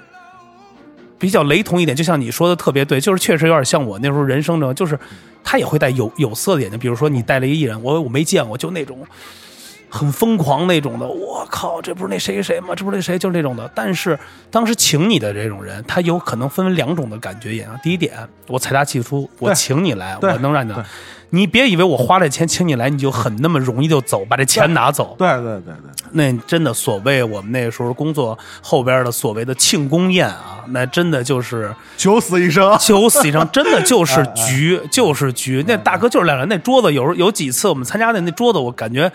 比较雷同一点，就像你说的特别对，就是确实有点像我那时候人生中，就是他也会戴有有色的眼镜，比如说你带了一个艺人，我我没见过，就那种很疯狂那种的，我靠，这不是那谁谁吗？这不是那谁，就是那种的。但是当时请你的这种人，他有可能分为两种的感觉演啊。第一点，我财大气粗，我请你来，我能让你。你别以为我花这钱请你来，你就很那么容易就走，把这钱拿走。对对对对，那真的所谓我们那时候工作后边的所谓的庆功宴啊，那真的就是九死一生。九死一生，真的就是哎局，就是局。那大哥就是两人，那桌子有时候有几次我们参加的那桌子，我感觉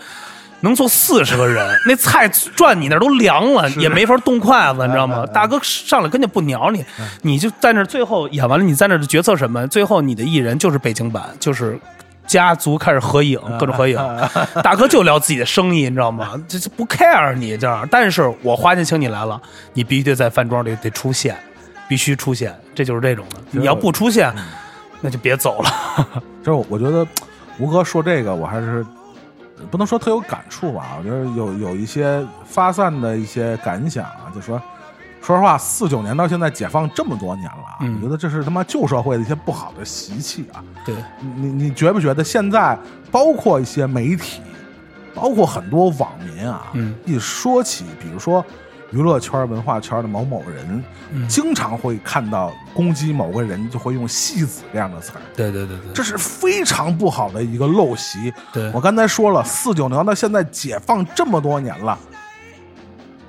能坐四十个人，那菜转你那儿都凉了，也没法动筷子，你知道吗？大哥上来根本不鸟你，你就在那儿最后演完了，你在那儿决策什么？最后你的艺人就是北京版，就是。家族开始合影，各种合影，大哥就聊自己的生意，你知道吗？这这不 care 你这样，但是我花钱请你来了，你必须得在饭庄里得出现，必须出现，这就是这种的。你要不出现，那就别走了。就是我觉得吴哥说这个，我还是不能说特有感触吧。我觉得有有一些发散的一些感想啊，就说。说实话，四九年到现在解放这么多年了啊，嗯。我觉得这是他妈旧社会的一些不好的习气啊。对，你你觉不觉得现在包括一些媒体，包括很多网民啊，嗯。一说起比如说娱乐圈、文化圈的某某人，嗯。经常会看到攻击某个人就会用“戏子”这样的词儿，对对对对，这是非常不好的一个陋习。对。我刚才说了，四九年到现在解放这么多年了，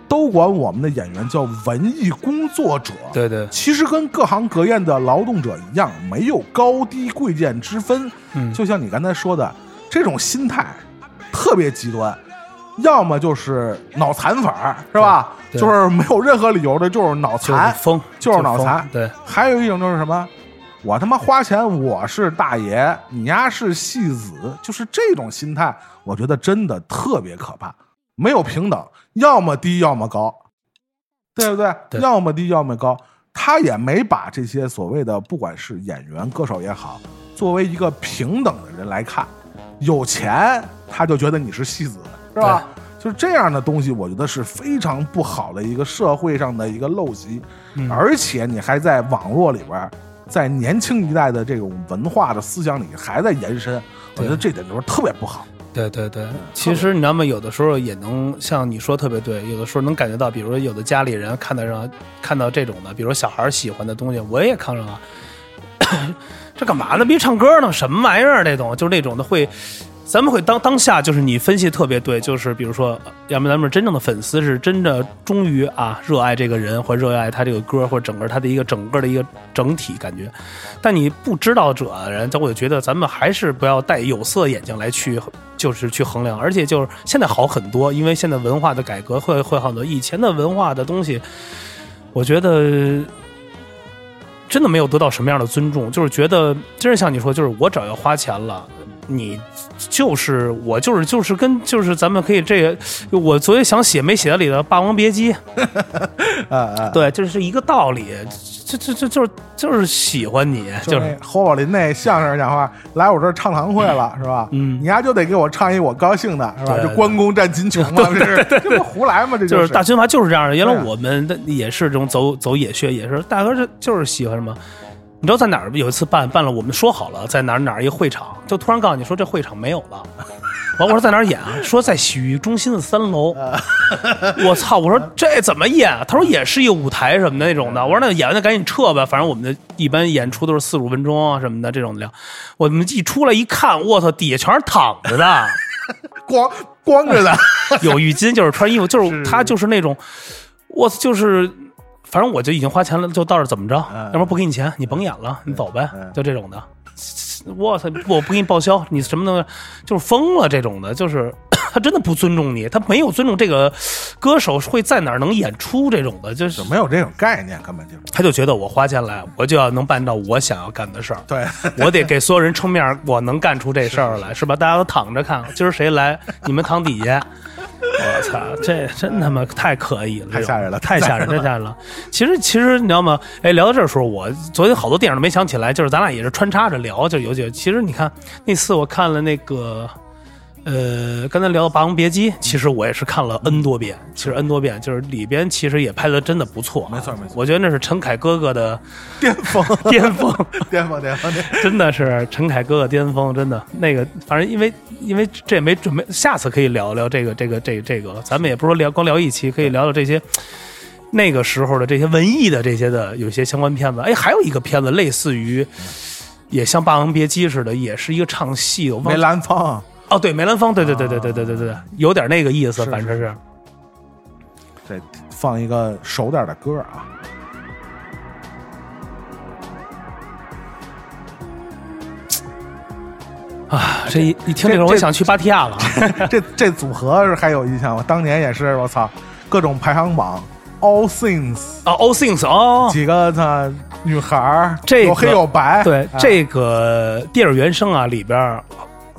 都管我们的演员叫文艺工作者。对对，其实跟各行各业的劳动者一样，没有高低贵贱之分。嗯就像你刚才说的，这种心态特别极端，要么就是脑残粉儿，是吧？就是没有任何理由的，就是脑就是残，疯，就是脑残。对，还有一种就是什么？我他妈花钱，我是大爷，你丫是戏子，就是这种心态，我觉得真的特别可怕。没有平等，要么低，要么高，对不对？对要么低，要么高。他也没把这些所谓的不管是演员、歌手也好，作为一个平等的人来看。有钱他就觉得你是戏子，是吧？就是这样的东西，我觉得是非常不好的一个社会上的一个陋习，嗯而且你还在网络里边，在年轻一代的这种文化的思想里还在延伸，我觉得这点就是特别不好。对对对，其实你知道吗？有的时候也能像你说特别对，有的时候能感觉到，比如说有的家里人看到上看到这种的，比如小孩喜欢的东西，我也看上了。这干嘛呢？别唱歌呢？什么玩意儿？这种就是那种的会，咱们会当当下就是你分析特别对，就是比如说，要么咱们真正的粉丝是真的忠于啊热爱这个人，或热爱他这个歌，或者整个他的一个整个的一个整体感觉。但你不知道者的人，我就觉得咱们还是不要戴有色眼镜来去，就是去衡量。而且就是现在好很多，因为现在文化的改革会会好很多，以前的文化的东西，我觉得。真的没有得到什么样的尊重，就是觉得真是像你说，就是我只要花钱了，你就是我就是就是跟就是咱们可以这个，我昨天想写没写在里的《霸王别姬》，啊啊！对，就是一个道理，这这这就是就是喜欢你，就是那侯宝林那相声讲话，来我这儿唱堂会了，是吧？嗯你丫就得给我唱一我高兴的，是吧？对就关公战秦琼嘛，这是这不胡来嘛？这就是是大军阀就是这样的。原来我们的也是这种走走野穴，也是大哥这就是喜欢什么。你知道在哪儿？有一次办办了，我们说好了在哪儿哪儿一个会场，就突然告诉你说这会场没有了。完我说在哪儿演啊？说在洗浴中心的三楼。我操！我说这怎么演啊？他说也是一个舞台什么的那种的。我说那演完就赶紧撤吧，反正我们的一般演出都是四十五分钟啊什么的这种的量。我们一出来一看，我操，底下全是躺着的。光光着的，有浴巾，就是穿衣服，就是是他就是那种，我就是，反正我就已经花钱了，就到这儿怎么着？嗯要不然不给你钱，你甭演了，你走呗嗯，就这种的。我操！我不给你报销，你什么东西就是疯了这种的，就是 他真的不尊重你，他没有尊重这个歌手会在哪儿能演出这种的，就是没有这种概念，根本就他就觉得我花钱来，我就要能办到我想要干的事儿。对。我得给所有人撑面儿，我能干出这事儿来，是吧？大家都躺着看，今儿谁来，你们躺底下。我操，这真他妈太可以了，太吓人了太吓人，太吓人了。其实，其实你知道吗？哎，聊到这儿的时候，我昨天好多电影都没想起来，就是咱俩也是穿插着聊，就有几个。其实你看那次我看了那个。呃，刚才聊到《霸王别姬》，其实我也是看了 N 多遍，其实 N 多遍，就是里边其实也拍的真的不错啊，没错没错。我觉得那是陈凯哥哥的巅峰，巅峰，巅峰，巅峰，巅峰。真的是陈凯哥哥巅峰，真的。那个，反正因为因为这也没准备，下次可以聊聊这个这个这个、这个，咱们也不是说聊光聊一期，可以聊聊这些那个时候的这些文艺的这些的有些相关片子。哎，还有一个片子类似于，也像《霸王别姬》似的，也是一个唱戏，的梅兰芳，哦，对，梅兰芳，对对对对对对对对，有点那个意思，反正是。再放一个熟点的歌啊。啊，这一一听这个，我也想去芭提雅了。这这组合是还有印象吗？当年也是我操，各种排行榜，All Things，哦，All Things，哦，几个他女孩儿，这个有黑有白，对，哎这个电影原声啊，里边儿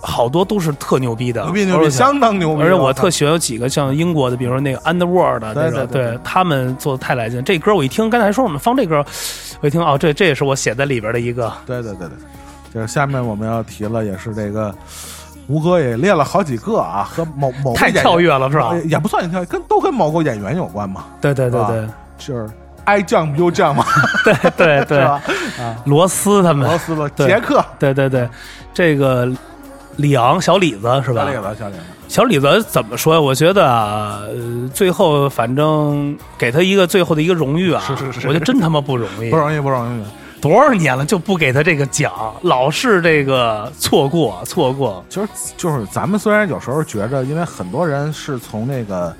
好多都是特牛逼的，牛逼牛逼，相当牛逼。而且我特喜欢有几个像英国的，比如说那个 Underworld 的那个，对对对。他们做的太来劲。这歌我一听，刚才说我们放这歌，我一听哦，这这也是我写在里边的一个，对对对对，就是下面我们要提了，也是这个吴哥也列了好几个啊，和某某个太跳跃了，是吧？呃？也不算跳跃，跟都跟某个演员有关嘛，对对对对。就是爱酱不就酱嘛，对对对，啊，罗斯他们。罗，斯吧，杰克，对对对，这个李昂小李子是吧？小李子，小李子，小李子怎么说呀？我觉得啊，呃最后反正给他一个最后的一个荣誉啊，是是是我觉得真他妈不容易，不容易，不容易。多少年了就不给他这个奖，老是这个错过错过。其实就是，咱们虽然有时候觉着，因为很多人是从那个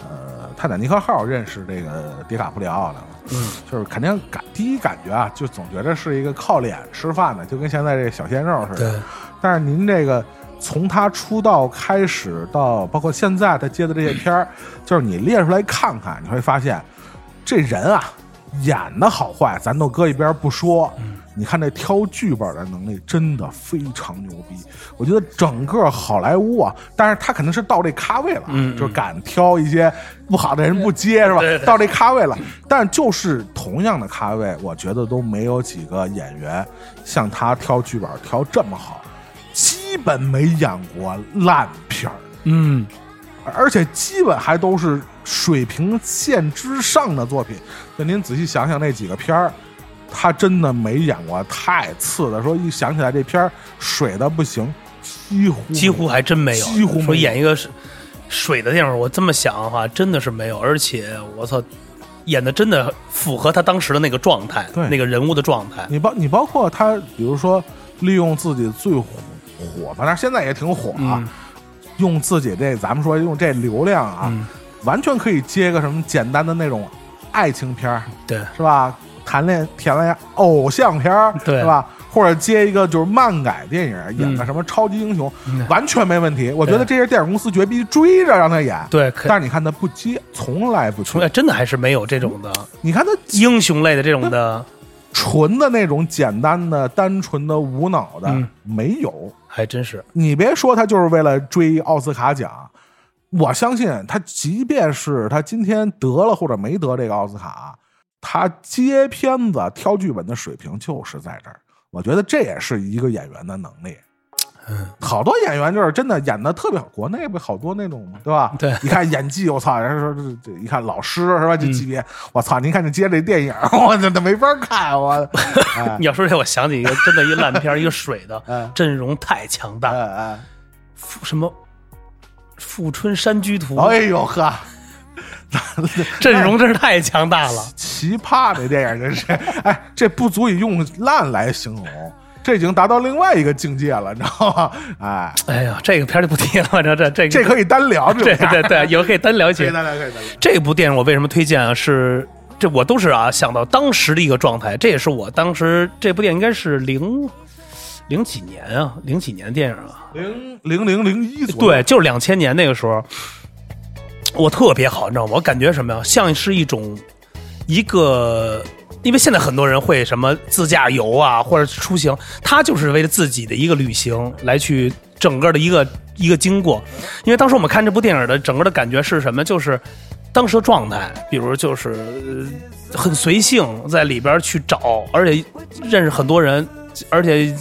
呃泰坦尼克号认识这个迪卡普里奥的，嗯，就是肯定感第一感觉啊，就总觉得是一个靠脸吃饭的，就跟现在这个小鲜肉似的。对，但是您这个从他出道开始到包括现在他接的这些片儿，就是你列出来看看，你会发现这人啊演的好坏咱都搁一边不说，你看这挑剧本的能力真的非常牛逼。我觉得整个好莱坞啊，但是他肯定是到这咖位了，嗯嗯就是敢挑一些不好的人不接是吧？对对到这咖位了，但就是同样的咖位，我觉得都没有几个演员像他挑剧本挑这么好。基本没演过烂片儿，嗯，而且基本还都是水平线之上的作品。那您仔细想想那几个片儿，他真的没演过太次的。说一想起来这片儿水的不行，几乎几乎还真没有。几乎没有说演一个是水的电影，我这么想的话，真的是没有。而且我操，演的真的符合他当时的那个状态，对那个人物的状态。你包你包括他，比如说利用自己最火火，反正现在也挺火啊，嗯用自己这咱们说用这流量啊，嗯，完全可以接个什么简单的那种爱情片儿，对，是吧？谈恋谈恋爱偶像片儿，对是吧？或者接一个就是漫改电影，演个嗯什么超级英雄，嗯完全没问题。我觉得这些电影公司绝逼追着让他演，对，可但是你看他不接，从来不接。从来真的还是没有这种的你看他英雄类的这种的，纯的那种简单的、单纯的、无脑的、嗯没有。还真是。你别说他就是为了追奥斯卡奖，我相信他，即便是他今天得了或者没得这个奥斯卡，他接片子、挑剧本的水平就是在这儿。我觉得这也是一个演员的能力。嗯，好多演员就是真的演的特别好，国内不好多那种嘛，对吧？对。一看演技，我操，人家说这这一看老师是吧？这嗯级别，我操，您看这接这电影，我这这没法看，我，哎。你要说这，我想起一个真的一烂片，一个水的哎 阵容太强大，哎哎，富什么富春山居图，哎呦呵，阵容真是太强大了。奇葩这电影真是，哎，这不足以用烂来形容，这已经达到另外一个境界了，你知道吗？哎，哎呀，这个片儿就不提了，这这这这可以单聊，这对对对，以后可以单聊起可以。单聊，可以单聊。这部电影我为什么推荐啊？是这我都是啊想到当时的一个状态，这也是我当时这部电影应该是零零几年啊，零几年电影啊，零零零零一左右，对，就是两千年那个时候，我特别好，你知道吗？我感觉什么呀？像是一种一个。因为现在很多人会什么自驾游啊，或者出行，他就是为了自己的一个旅行来去整个的一个一个经过。因为当时我们看这部电影的整个的感觉是什么？就是当时的状态，比如就是很随性，在里边去找，而且认识很多人，而且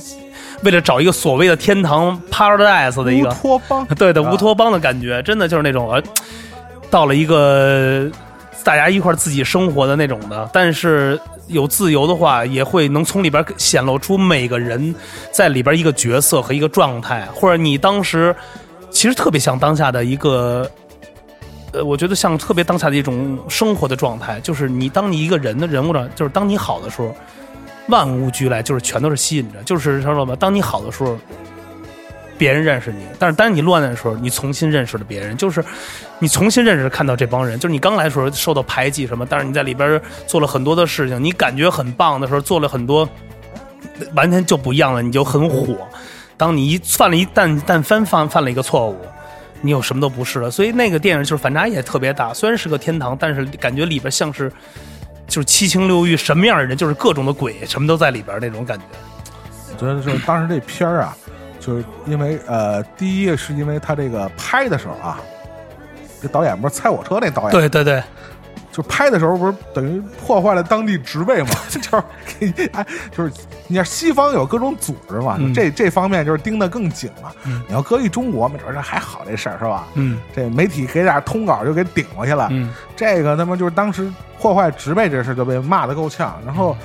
为了找一个所谓的天堂 paradise 的一个乌托邦，对的乌托邦的感觉，真的就是那种呃，到了一个大家一块儿自己生活的那种的，但是有自由的话，也会能从里边显露出每个人在里边一个角色和一个状态，或者你当时其实特别像当下的一个。呃，我觉得像特别当下的一种生活的状态，就是你当你一个人的人物上，就是当你好的时候，万物俱来，就是全都是吸引着，就是知道吧？当你好的时候，别人认识你，但是当你乱的时候，你重新认识了别人，就是你重新认识看到这帮人，就是你刚来的时候受到排挤什么，但是你在里边做了很多的事情，你感觉很棒的时候，做了很多完全就不一样了，你就很火。当你一犯了一但但凡犯犯了一个错误，你有什么都不是了。所以那个电影就是反差也特别大，虽然是个天堂，但是感觉里边像是就是七情六欲，什么样的人就是各种的鬼，什么都在里边那种感觉。我觉得就是当时这片儿啊，就是因为呃，第一是因为他这个拍的时候啊，这导演不是猜火车那导演，对对对，就拍的时候不是等于破坏了当地植被嘛，就是给哎，就是你看西方有各种组织嘛，嗯。这这方面就是盯得更紧嘛。嗯。你要搁一中国，没准儿这还好这事儿是吧？嗯。这媒体给点通稿就给顶过去了，嗯。这个他妈就是当时破坏植被这事就被骂得够呛，然后，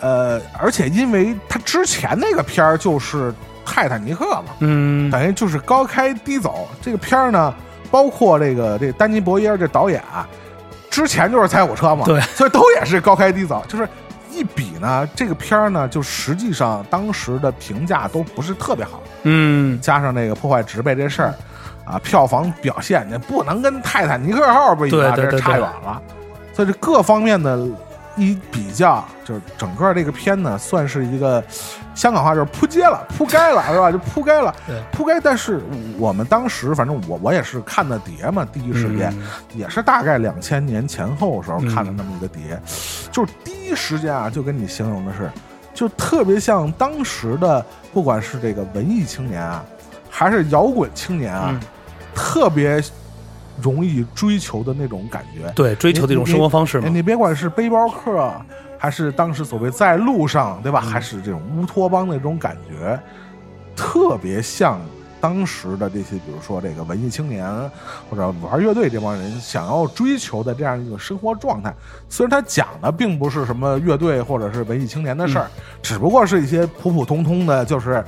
呃，而且因为他之前那个片儿就是泰坦尼克嘛，嗯，等于就是高开低走。这个片儿呢，包括这个这丹尼博耶这导演啊，之前就是猜火车嘛，对所以都也是高开低走，就是。一比呢，这个片儿呢，就实际上当时的评价都不是特别好，嗯，加上那个破坏植被这事儿，啊，票房表现那不能跟泰坦尼克号不一样，这差远了。所以这各方面的一比较，就是整个这个片呢，算是一个香港话就是扑街了，扑街了是吧？就扑街了 对，扑街。但是我们当时，反正我我也是看的碟嘛，第一时间、嗯也是大概两千年前后的时候嗯看的那么一个碟，就是第一时间啊，就跟你形容的是，就特别像当时的，不管是这个文艺青年啊，还是摇滚青年啊，嗯特别容易追求的那种感觉。对，追求的一种生活方式你别管是背包客，还是当时所谓在路上，对吧？嗯还是这种乌托邦的这种感觉，特别像当时的这些，比如说这个文艺青年或者玩乐队这帮人想要追求的这样一个生活状态。虽然他讲的并不是什么乐队或者是文艺青年的事儿，只不过是一些普普通通的，就是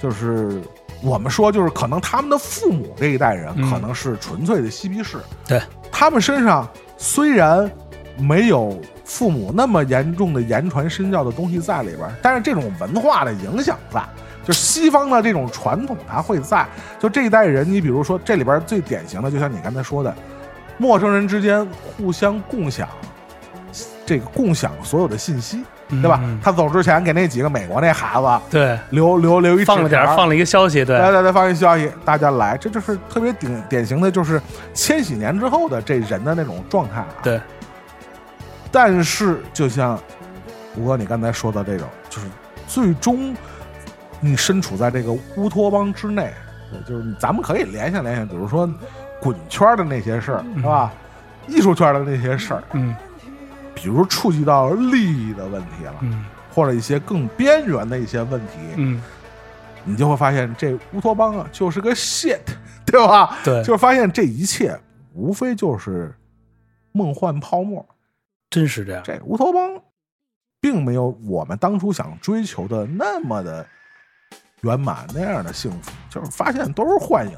就是。我们说，就是可能他们的父母这一代人，嗯可能是纯粹的嬉皮士，对，他们身上虽然没有父母那么严重的言传身教的东西在里边，但是这种文化的影响在，就西方的这种传统它会在。就这一代人，你比如说这里边最典型的，就像你刚才说的，陌生人之间互相共享这个共享所有的信息，对吧？嗯他走之前给那几个美国那孩子对，留留留一放了点放了一个消息，对，对对对，放一消息，大家来，这就是特别典典型的，就是千禧年之后的这人的那种状态啊。对，但是就像吴哥你刚才说的这种，就是最终你身处在这个乌托邦之内，对就是咱们可以联想联想，比如说滚圈的那些事儿，是吧？艺术圈的那些事儿，嗯比如触及到利益的问题了，嗯或者一些更边缘的一些问题，嗯，你就会发现这乌托邦啊就是个 shit，对吧？对，就是发现这一切无非就是梦幻泡沫，真是这样，这乌托邦并没有我们当初想追求的那么的圆满那样的幸福，就是发现都是幻影，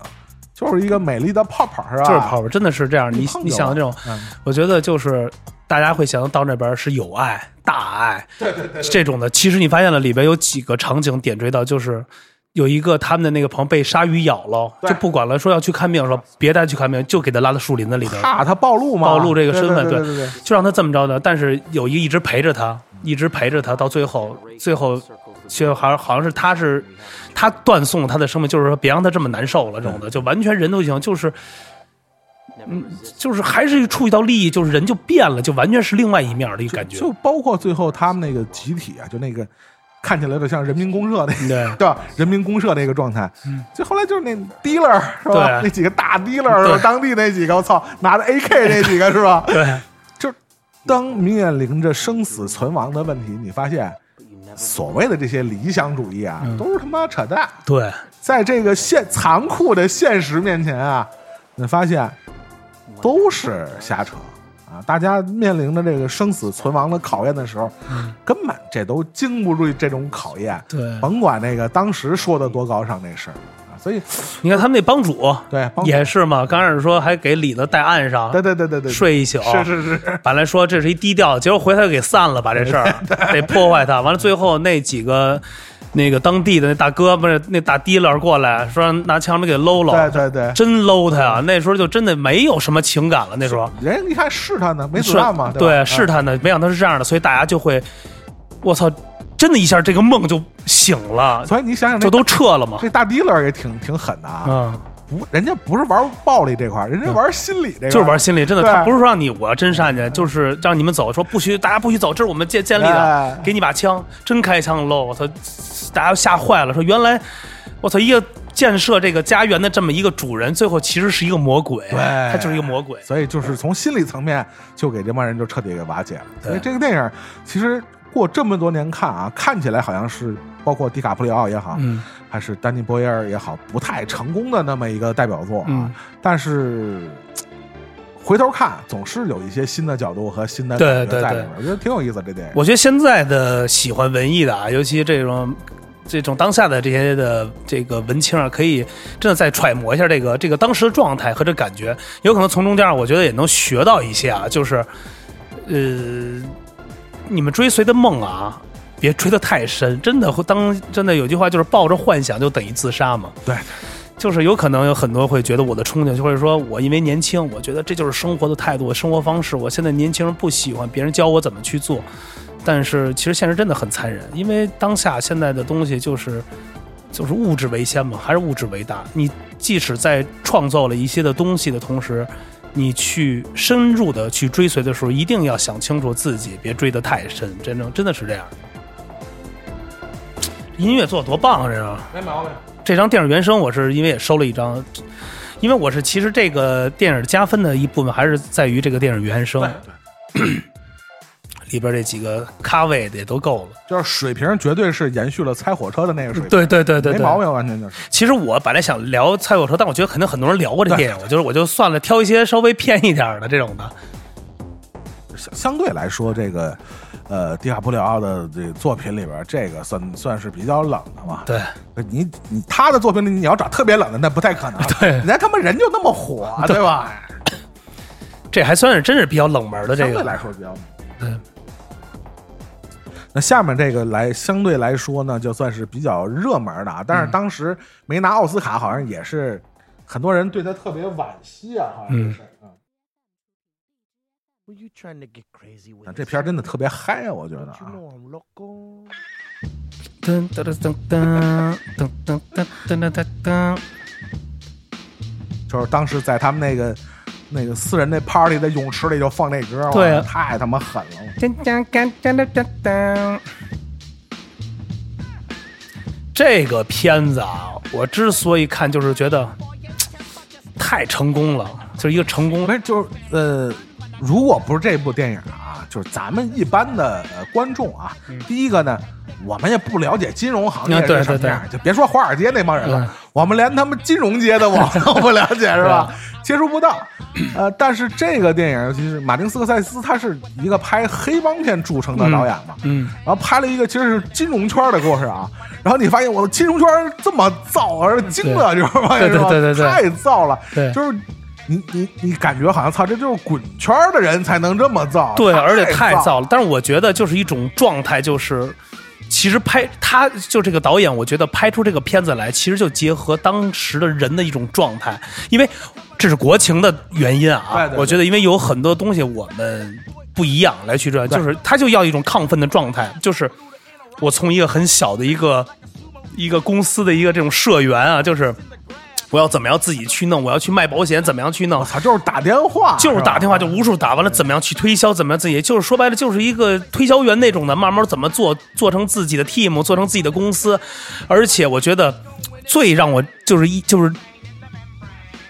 就是一个美丽的泡泡，是吧？就是泡泡，真的是这样。你你想这种，嗯我觉得就是大家会想到到那边是有爱、大爱，对对对，这种的。其实你发现了里边有几个场景点缀到，就是有一个他们的那个朋友被鲨鱼咬了，就不管了，说要去看病，说别带去看病，就给他拉到树林子里头，怕他暴露嘛，暴露这个身份对对对对对就让他这么着的。但是有一个一直陪着他，一直陪着他到最后，最后就好像好像是他是他断送他的生命，就是说别让他这么难受了，这种的，就完全人都已经就是。嗯，就是还是触及到利益，就是人就变了，就完全是另外一面的一个感觉。就包括最后他们那个集体啊，就那个看起来有点像人民公社那对 对吧？人民公社那个状态，嗯就后来就是那 dealer 是吧？那几个大 dealer 是吧当地那几个，我操，拿着 AK 那几个是吧？对，就当面临着生死存亡的问题，你发现所谓的这些理想主义啊，嗯都是他妈扯淡。对，在这个现残酷的现实面前啊，你发现都是瞎扯啊！大家面临着这个生死存亡的考验的时候，根本这都经不住这种考验。对甭管那个当时说的多高尚那事儿啊，所以你看他们那帮主对，也是嘛，刚开始说还给李子带岸上，对对对对对，睡一宿，是是是，本来说这是一低调，结果回头给散了，把这事儿 得破坏他。完了，最后那几个那个当地的那大哥不是那大提溜过来，说拿枪给搂搂，对对对。真搂他呀！那时候就真的没有什么情感了，那时候人家你看试探呢，没子弹嘛，对？试探的，没想到是这样的，所以大家就会，我操，真的一下这个梦就醒了嗯，所以你想想，就都撤了嘛。这大 dealer 也挺挺狠的啊，嗯，不，人家不是玩暴力这块儿，人家玩心理这块儿，就是玩心理，真的，他不是说让你我要真上去，就是让你们走，说不许大家不许走，这是我们建建立的哎，给你把枪，真开枪喽！我操，大家吓坏了，说原来我操一个建设这个家园的这么一个主人，最后其实是一个魔鬼，对他就是一个魔鬼。所以就是从心理层面就给这帮人就彻底给瓦解了。对所以这个电影其实过这么多年看啊，看起来好像是包括迪卡普里奥也好，嗯还是丹尼波耶尔也好，不太成功的那么一个代表作啊。嗯但是回头看，总是有一些新的角度和新的对对对在里面，我觉得挺有意思。这电影，我觉得现在的喜欢文艺的啊，尤其这种这种当下的这些的这个文青啊，可以真的再揣摩一下这个这个当时的状态和这感觉，有可能从中间我觉得也能学到一些啊，就是呃，你们追随的梦啊。别追得太深，真的会当真的有句话就是抱着幻想就等于自杀嘛。对，就是有可能有很多会觉得我的憧憬，就会说我因为年轻，我觉得这就是生活的态度、生活方式。我现在年轻人不喜欢别人教我怎么去做，但是其实现实真的很残忍，因为当下现在的东西就是就是物质为先嘛，还是物质为大。你即使在创造了一些的东西的同时，你去深入的去追随的时候，一定要想清楚自己，别追得太深。真正真的是这样。音乐做的多棒啊！这张没毛病。这张电影原声，我是因为也收了一张，因为我是其实这个电影加分的一部分还是在于这个电影原声，里边这几个咖位的也都够了，就是水平绝对是延续了《猜火车》的那个水平。对对对对，没毛病，完全就是。其实我本来想聊《猜火车》，但我觉得肯定很多人聊过这电影，我就是我就算了，挑一些稍微偏一点的这种的。相相对来说，这个。呃，迪卡普里奥的这作品里边，这个算算是比较冷的嘛？对，你你他的作品里，你要找特别冷的，那不太可能。对，人家他妈人就那么火，对吧？这还算是真是比较冷门的，这个相对来说比较。对。那下面这个来相对来说呢，就算是比较热门的啊，但是当时没拿奥斯卡，好像也是很多人对他特别惋惜啊，好像是。这片真的特别嗨啊！我觉得啊，噔噔噔噔噔噔噔噔噔噔，就是当时在他们那个那个私人那 party 的泳池里就放那歌，对，太他妈狠了！噔噔噔噔噔噔。这个片子啊，我之所以看，就是觉得太成功了，就是一个成功，没就是呃。如果不是这部电影啊，就是咱们一般的观众啊，第一个呢，我们也不了解金融行业是什么样，就别说华尔街那帮人了，我们连他们金融街的网都不了 解，是吧？接触不到。呃，但是这个电影，尤其是马丁斯科塞斯，他是一个拍黑帮片著称的导演嘛，嗯，然后拍了一个其实是金融圈的故事啊，然后你发现我的金融圈这么燥，而精了，就是发现是吧？对对对对，太燥了，对，就是。你你你感觉好像操，这就是滚圈的人才能这么造，对，而且太造了。但是我觉得就是一种状态，就是其实拍他就这个导演，我觉得拍出这个片子来，其实就结合当时的人的一种状态，因为这是国情的原因啊。我觉得因为有很多东西我们不一样来去这，就是他就要一种亢奋的状态，就是我从一个很小的一个一个公司的一个这种社员啊，就是。我要怎么样自己去弄？我要去卖保险，怎么样去弄？他就是打电话，就是打电话，就无数打完了，怎么样去推销？怎么样自己？就是说白了，就是一个推销员那种的，慢慢怎么做，做成自己的 team，做成自己的公司。而且我觉得最让我就是一就是。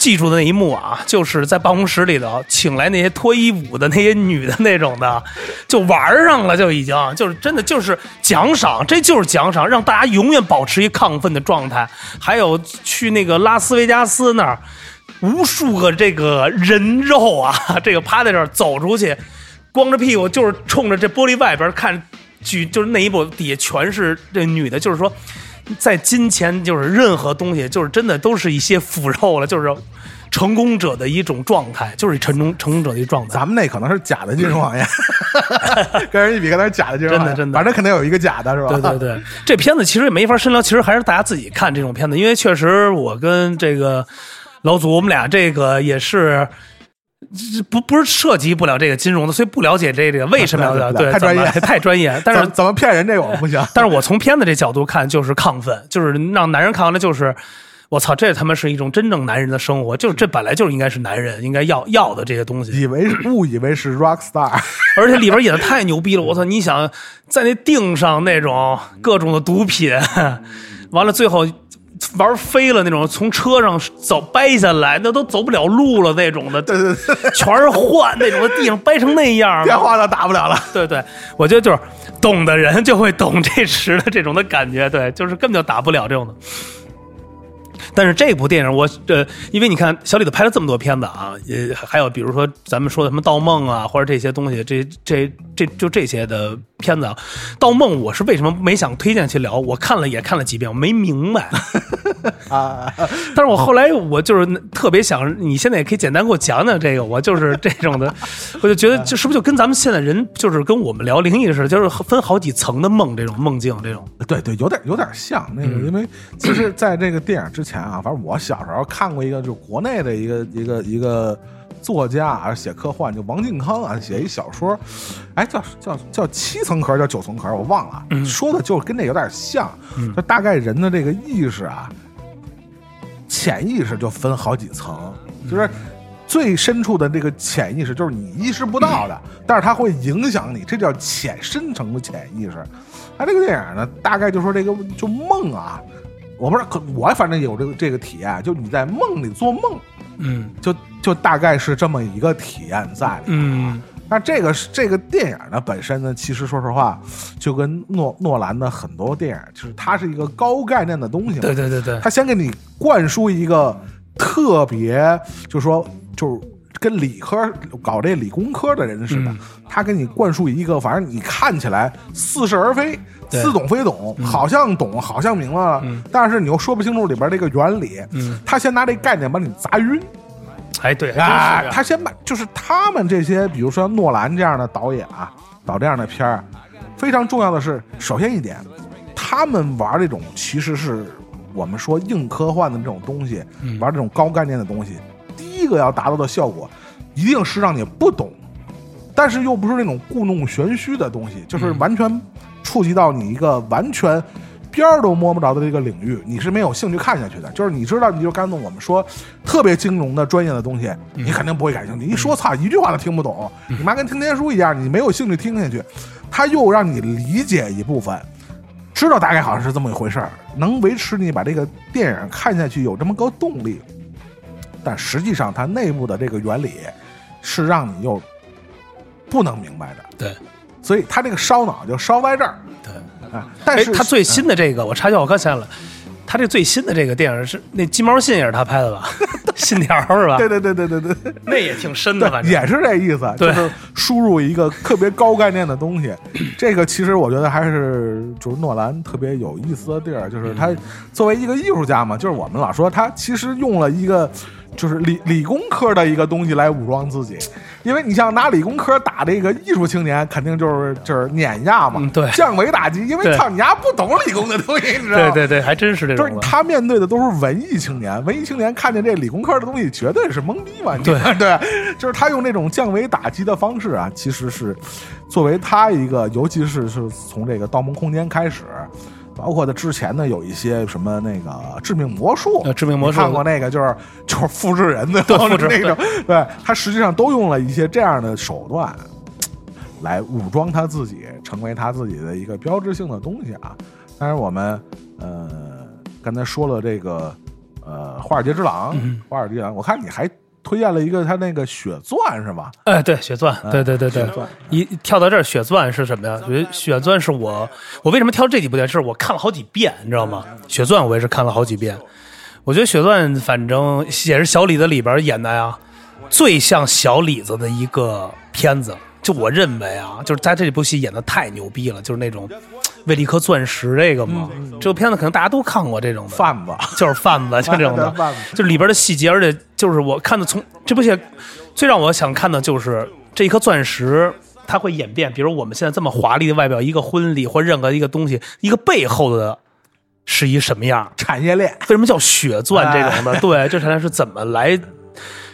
记住的那一幕啊，就是在办公室里头请来那些脱衣舞的那些女的那种的，就玩上了，就已经就是真的就是奖赏，这就是奖赏，让大家永远保持一亢奋的状态。还有去那个拉斯维加斯那儿，无数个这个人肉啊，这个趴在这儿走出去，光着屁股就是冲着这玻璃外边看，举就是那一部底下全是这女的，就是说。在金钱就是任何东西，就是真的都是一些腐肉了，就是成功者的一种状态，就是成功成功者的一状态。咱们那可能是假的金融行业，跟人一比，可能是假的金融，真的真的，反正肯定有一个假的，是吧？对对对，这片子其实也没法深聊，其实还是大家自己看这种片子，因为确实我跟这个老祖，我们俩这个也是。这不不是涉及不了这个金融的，所以不了解这个为什么要 对太专业太专业。但是怎么骗人这个我不行。但是我从片子这角度看，就是亢奋，就是让男人看完了就是我操，这他妈是一种真正男人的生活，就是这本来就是应该是男人应该要要的这些东西。以为误以为是 rock star，而且里边演的太牛逼了，我操！你想在那腚上那种各种的毒品，完了最后。玩飞了那种，从车上走掰下来，那都走不了路了那种的，对对对，全是换那种的，地上掰成那样，电话都打不了了。对对，我觉得就是懂的人就会懂这时的这种的感觉，对，就是根本就打不了这种的。但是这部电影我呃，因为你看小李子拍了这么多片子啊，呃，还有比如说咱们说的什么《盗梦》啊，或者这些东西，这这这就这些的片子啊，《盗梦》我是为什么没想推荐去聊？我看了也看了几遍，我没明白 啊。但是我后来我就是特别想，你现在也可以简单给我讲讲这个，我就是这种的，我就觉得这是不是就跟咱们现在人就是跟我们聊灵异似的，就是分好几层的梦，这种梦境这种。对对，有点有点像那个，因为其实在这个电影之前啊，反正我小时候看过一个，就国内的一个一个一个作家啊，写科幻，就王靖康啊，写一小说，哎，叫叫叫七层壳，叫九层壳，我忘了，说的就跟这有点像，就大概人的这个意识啊，潜意识就分好几层，就是最深处的这个潜意识，就是你意识不到的，但是它会影响你，这叫浅深层的潜意识。他这个电影呢，大概就说这个就梦啊。我不知道，可我反正有这个这个体验，就你在梦里做梦，嗯，就就大概是这么一个体验在里嗯，那这个这个电影呢本身呢，其实说实话，就跟诺诺兰的很多电影，就是它是一个高概念的东西。对对对对，他先给你灌输一个特别，就是说就是跟理科搞这理工科的人似的，他给你灌输一个，反正你看起来似是而非。似懂非懂，好像懂，好像明白了，但是你又说不清楚里边这个原理。他先拿这概念把你砸晕。哎，对，他先把就是他们这些，比如说诺兰这样的导演啊，导这样的片儿，非常重要的是，首先一点，他们玩这种其实是我们说硬科幻的这种东西，玩这种高概念的东西，第一个要达到的效果，一定是让你不懂，但是又不是那种故弄玄虚的东西，就是完全。触及到你一个完全边儿都摸不着的这个领域，你是没有兴趣看下去的。就是你知道，你就刚才我们说特别金融的专业的东西，你肯定不会感兴趣。一说操，一句话都听不懂，你妈跟听天书一样，你没有兴趣听下去。他又让你理解一部分，知道大概好像是这么一回事儿，能维持你把这个电影看下去有这么个动力。但实际上，它内部的这个原理是让你又不能明白的。对。所以它这个烧脑就烧在这儿，对啊。但是他最新的这个，我插句，我刚想了，他这最新的这个电影是那鸡毛信也是他拍的吧？信条是吧？对对对对对对，那也挺深的，反正也是这意思，就是输入一个特别高概念的东西。这个其实我觉得还是就是诺兰特别有意思的地儿，就是他作为一个艺术家嘛，就是我们老说他其实用了一个。就是理理工科的一个东西来武装自己，因为你像拿理工科打这个艺术青年，肯定就是就是碾压嘛，对，降维打击，因为操你丫不懂理工的东西，你知道吗？对对对，还真是这种。就是他面对的都是文艺青年，文艺青年看见这理工科的东西，绝对是懵逼嘛。对对，就是他用这种降维打击的方式啊，其实是作为他一个，尤其是是从这个《盗梦空间》开始。包括他之前呢，有一些什么那个致命魔术，致命魔术看过那个，就是就是复制人的 复制那种，对他实际上都用了一些这样的手段，来武装他自己，成为他自己的一个标志性的东西啊。但是，我们呃刚才说了这个呃华尔街之狼，华尔街之狼，我看你还。推荐了一个他那个血钻是吧？哎，对，血钻，对对对对。一跳到这儿，血钻是什么呀？血血钻是我，我为什么挑这几部电视？我看了好几遍，你知道吗？血钻我也是看了好几遍。我觉得血钻反正也是小李子里边演的呀，最像小李子的一个片子。就我认为啊，就是在这部戏演的太牛逼了，就是那种。为了一颗钻石，这个嘛，这个片子可能大家都看过，这种贩子就是贩子，就 这种的，就里边的细节，而且就是我看的从这部戏最让我想看的就是这一颗钻石，它会演变，比如我们现在这么华丽的外表，一个婚礼或任何一个东西，一个背后的是一什么样产业链？为什么叫血钻这种的？对，这产业链是怎么来？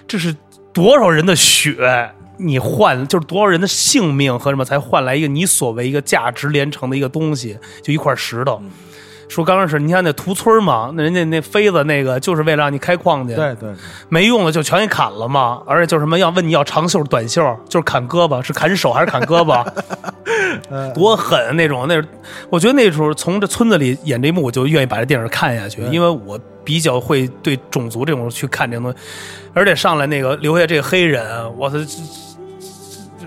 这是多少人的血？你换就是多少人的性命和什么才换来一个你所谓一个价值连城的一个东西，就一块石头。说刚开始，你看那屠村嘛，那人家那妃子那个就是为了让你开矿去，对对，没用的就全给砍了嘛。而且就什么要问你要长袖短袖，就是砍胳膊，是砍手还是砍胳膊？多狠那种！那我觉得那时候从这村子里演这一幕，我就愿意把这电影看下去，因为我比较会对种族这种去看这东西，而且上来那个留下这个黑人，我操！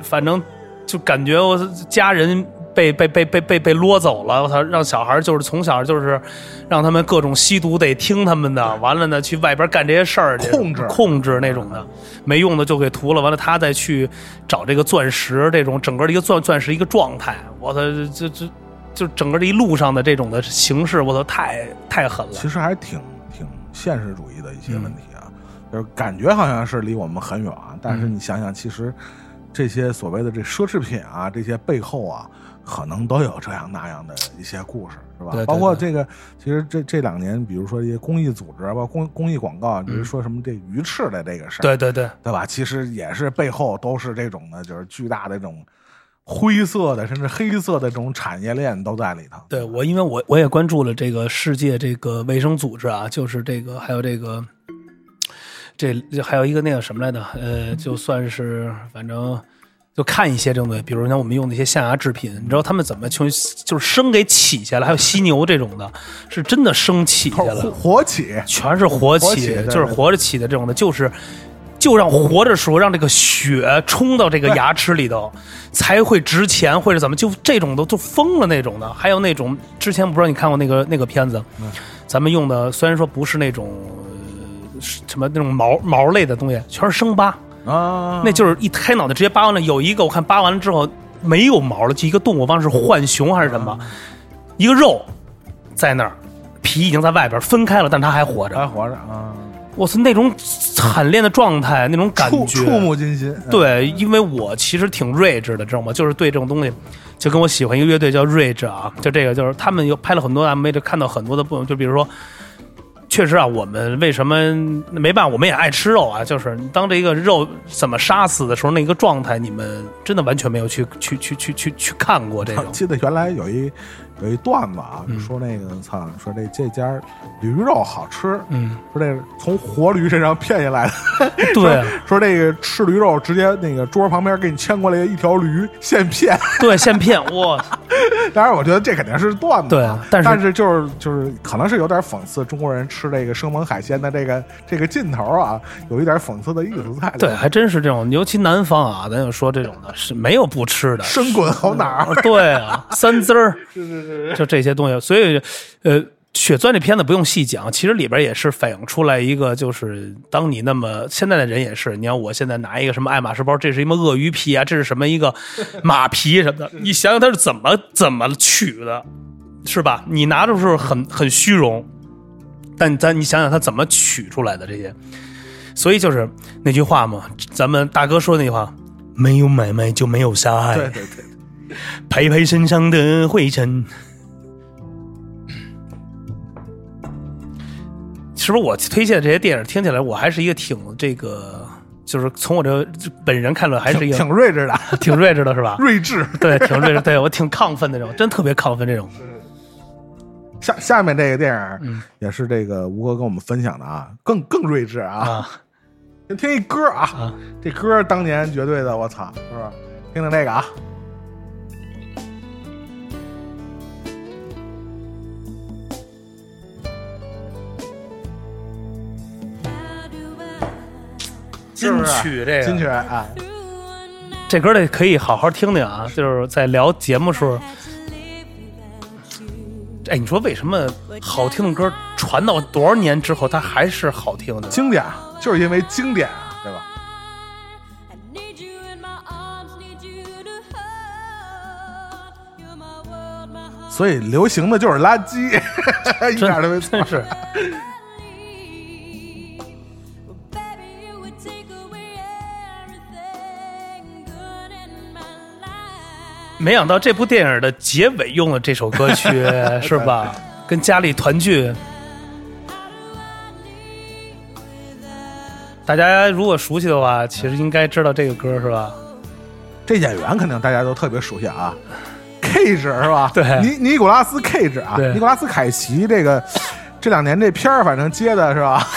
反正就感觉我家人被被被被被被撸走了，我操！让小孩就是从小就是让他们各种吸毒得听他们的，完了呢去外边干这些事儿，控制控制那种的，没用的就给涂了，完了他再去找这个钻石，这种整个的一个钻钻石一个状态，我操，这这就整个这一路上的这种的形式，我操，太太狠了。其实还挺挺现实主义的一些问题啊，就是感觉好像是离我们很远啊，但是你想想，其实这些所谓的这奢侈品啊，这些背后啊，可能都有这样那样的一些故事，是吧？对对包括这个，其实这这两年，比如说一些公益组织，包括公公益广告，比如说什么这鱼翅的这个事对对对，对吧？其实也是背后都是这种的，就是巨大的这种灰色的，甚至黑色的这种产业链都在里头。对我，因为我我也关注了这个世界这个卫生组织啊，就是这个还有这个，这这还有一个那个什么来着？呃，就算是反正就看一些这种东西，比如像我们用那些象牙制品，你知道他们怎么从就是生给起下来，还有犀牛这种的，是真的生起下来活，起，全是活活起，就是活着起的这种的，就是就让活着时候让这个血冲到这个牙齿里头，才会值钱，或者怎么，就这种都就疯了那种的。还有那种之前不知道你看过那个那个片子，咱们用的虽然说不是那种。呃什么那种毛毛类的东西，全是生疤，啊，那就是一开脑袋直接扒完了。有一个我看扒完了之后没有毛了，就一个动物，我忘了是浣熊还是什么，一个肉在那儿，皮已经在外边分开了，但它还活着。还活着啊，我操，那种惨烈的状态，那种感触觉，触目惊心。对，因为我其实挺睿智的，知道吗？就是对这种东西，就跟我喜欢一个乐队叫睿智啊，就这个就是他们有拍了很多 MV，就看到很多的部分，就比如说。确实啊，我们为什么没办法？我们也爱吃肉啊。就是当这个肉怎么杀死的时候，那个状态，你们真的完全没有去去去去去去看过这种。记得原来有一有一段子啊，嗯说那个操，说这这家驴肉好吃，嗯，说这个从活驴身上骗下来的，对啊说这个吃驴肉直接那个桌旁边给你牵过来一条驴现骗。对，现骗哇！当然，我觉得这肯定是段子啊，对但是但是就是就是可能是有点讽刺中国人吃这个生猛海鲜的这个这个劲头啊，有一点讽刺的意思在里面。对，还真是这种，尤其南方啊，咱就说这种的，是没有不吃的，生滚好哪儿？对啊，三滋儿，是是是，就这些东西。所以，呃，血钻这片子不用细讲，其实里边也是反映出来一个，就是当你那么现在的人也是，你看我现在拿一个什么爱马仕包，这是什么鳄鱼皮啊，这是什么一个马皮什么的，你想想他是怎么怎么取的，是吧？你拿的时候很很虚荣，但咱你想想他怎么取出来的这些，所以就是那句话嘛，咱们大哥说的那句话。没有买卖就没有杀害。对对对，拍拍身上的灰尘。是不是我推荐这些电影听起来，我还是一个挺这个，就是从我这本人看来，还是一个挺睿智的，挺睿智的，是吧？睿智。对，挺睿智，对我挺亢奋的那种，真特别亢奋这种。下下面这个电影嗯也是这个吴哥跟我们分享的啊，更更睿智啊。啊先听一歌啊，啊！这歌当年绝对的，我操，是吧？听听这个啊。金曲这个金曲啊，这歌得可以好好听听啊，就是在聊节目时候。哎，你说为什么好听的歌传到多少年之后，它还是好听的？经典就是因为经典啊，对吧？I need you in my arms, need you to hold. You're my world, my heart. 所以流行的就是垃圾，一点都没错真。是。没想到这部电影的结尾用了这首歌曲，是吧？跟家里团聚。大家如果熟悉的话，其实应该知道这个歌是吧？这演员肯定大家都特别熟悉啊，Cage 是吧？对尼尼古拉斯 Cage 啊，尼古拉斯凯奇这个这两年这片儿反正接的是吧？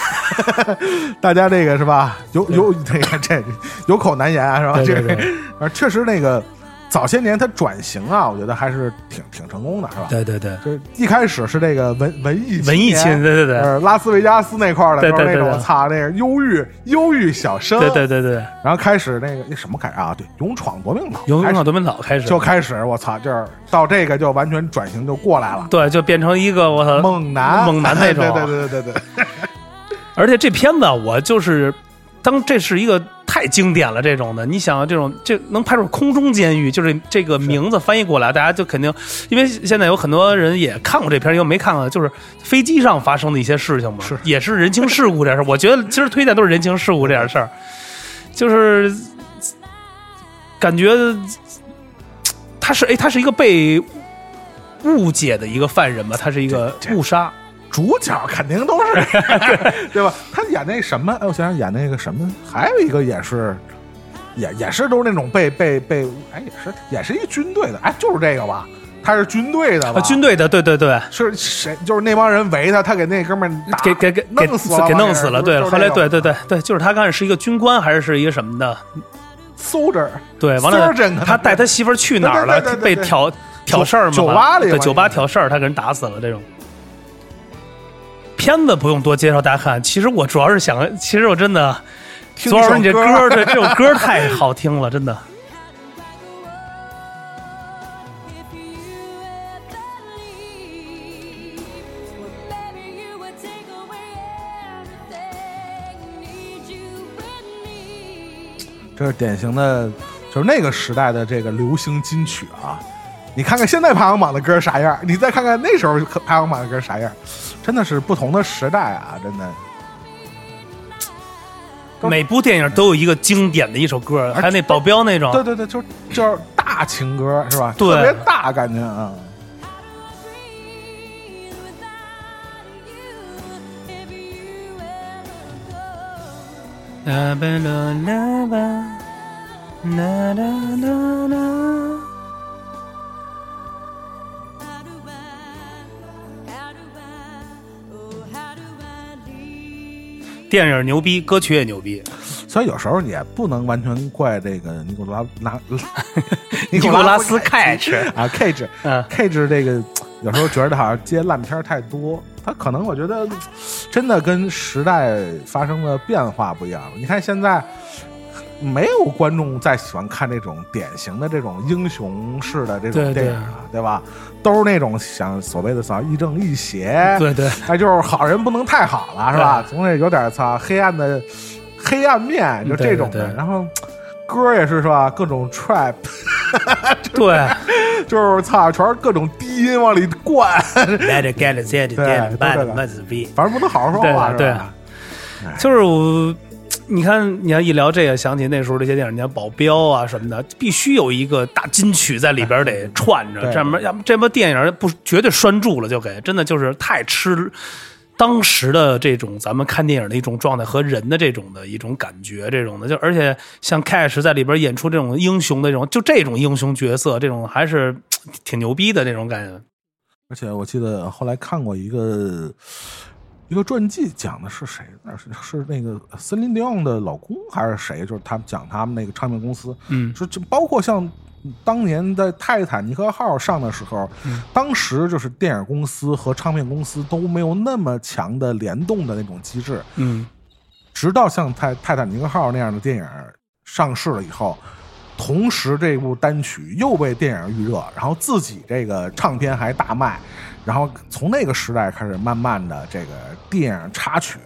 大家这个是吧？有有那个这有口难言啊是吧？这个确实那个早些年他转型啊，我觉得还是挺挺成功的，是吧？对对对，就是一开始是这个文文艺文艺青，年，对对对，呃，拉斯维加斯那块儿的，对都是那种对对。对操那个忧郁忧郁小生，对对对对，然后开始那个那什么开始啊？对，勇闯夺命岛，勇闯夺命岛开始。就开始，我操，就是到这个就完全转型就过来了，对，就变成一个我操猛男，猛男那种。对对对对对对，而且这片子啊我就是当这是一个太经典了，这种的，你想这种这能拍出空中监狱，就是这个名字翻译过来，大家就肯定，因为现在有很多人也看过这片儿，又没看过，就是飞机上发生的一些事情嘛，是也是人情世故这事儿。我觉得其实推荐都是人情世故这点事儿，就是感觉他是哎，他是一个被误解的一个犯人吧，他是一个误杀。主角肯定都是，对吧？他演那什么？哎，我想想，演那个什么，还有一个也是，也也是都是那种被被被，哎，也是也是一军队的，哎，就是这个吧？他是军队的吧？啊，军队的，对对对，是谁？就是那帮人围他，他给那哥们儿打给给给给弄死了，给弄死了。对，后来对对对对对，就是他刚开始是一个军官，还是是一个什么的？，soldier，对，完了他带他媳妇儿去哪儿了被挑挑事儿嘛？酒吧里对，酒吧挑事儿，他给人打死了。这种片子不用多介绍，大家看。其实我主要是想，其实我真的，左老师，你这歌，这这首歌太好听了，真的。这是典型的，就是那个时代的这个流行金曲啊。你看看现在排行榜的歌啥样，你再看看那时候排行榜的歌啥样，真的是不同的时代啊！真的，每部电影都有一个经典的一首歌，而 还有那保镖那种。对对对，就是就是大情歌是吧？对特别大感觉啊。Breathe without you. If you ever go. 啦吧啦啦吧，啦啦啦啦。电影牛逼，歌曲也牛逼。所以有时候也不能完全怪这个尼古拉拉 尼古拉斯凯奇啊，Cage 嗯 Cage 这个有时候觉得好像接烂片太多，他可能我觉得真的跟时代发生的变化不一样。你看现在没有观众再喜欢看这种典型的这种英雄式的这种电影了，对吧？都是那种想所谓的啥亦正亦邪，对对，那就是好人不能太好了，是吧？总得有点操黑暗的黑暗面，就这种的。对对对然后歌也是是吧？各种 trap，对。就是操，全是各种低音往里灌，Let it get it, get it, 对 get it, 都 bad 这个 must be。反正不能好好说话，对是吧？就是我，你看，你要一聊这个，想起那时候这些电影，你看保镖啊什么的，必须有一个大金曲在里边得 串着，对这么要不这部电影不绝对拴住了，就给真的就是太吃当时的这种咱们看电影的一种状态和人的这种的一种感觉，这种的就而且像 Cash 在里边演出这种英雄的这种，就这种英雄角色，这种还是 挺牛逼的那种感觉。而且我记得后来看过一个一个传记，讲的是谁？那是是那个森林迪昂的老公还是谁？就是他们讲他们那个唱片公司，嗯说就包括像当年在泰坦尼克号上的时候，嗯当时就是电影公司和唱片公司都没有那么强的联动的那种机制，嗯直到像泰泰坦尼克号那样的电影上市了以后，同时这部单曲又被电影预热，然后自己这个唱片还大卖，然后从那个时代开始，慢慢的这个电影插曲，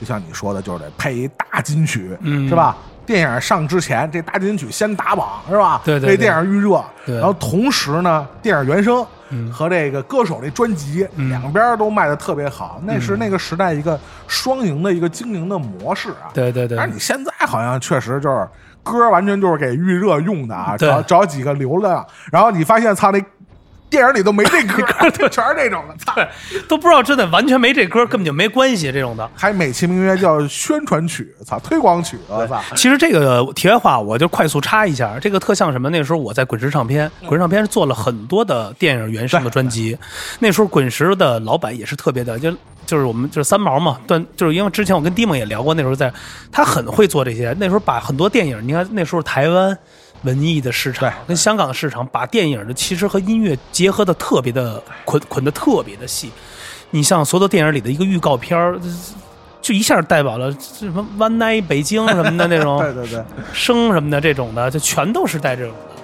就像你说的，就是得配一大金曲，嗯。是吧？电影上之前，这大金曲先打榜，是吧？对对对。为电影预热，对。然后同时呢，电影原声嗯。和这个歌手这专辑、嗯。两边都卖的特别好，那是那个时代一个双赢的一个经营的模式啊。对对对。但是你现在好像确实就是歌完全就是给预热用的啊，对。找找几个流量，然后你发现操那电影里都没这歌，全是这种的，操，都不知道真的完全没这歌，根本就没关系这种的。还美其名曰叫宣传曲，操，推广曲，我操，其实这个题外话，我就快速插一下，这个特像什么？那时候我在滚石唱片，滚石唱片是做了很多的电影原声的专辑。那时候滚石的老板也是特别的，就就是我们就是三毛嘛，但就是因为之前我跟迪蒙也聊过，那时候在他很会做这些。那时候把很多电影，你看那时候台湾文艺的市场对跟香港的市场，把电影的其实和音乐结合的特别的捆捆的特别的细。你像所有的电影里的一个预告片儿，就一下代表了什么 One Night 北京什么的那种对对 对，声什么的这种的，就全都是带这种的。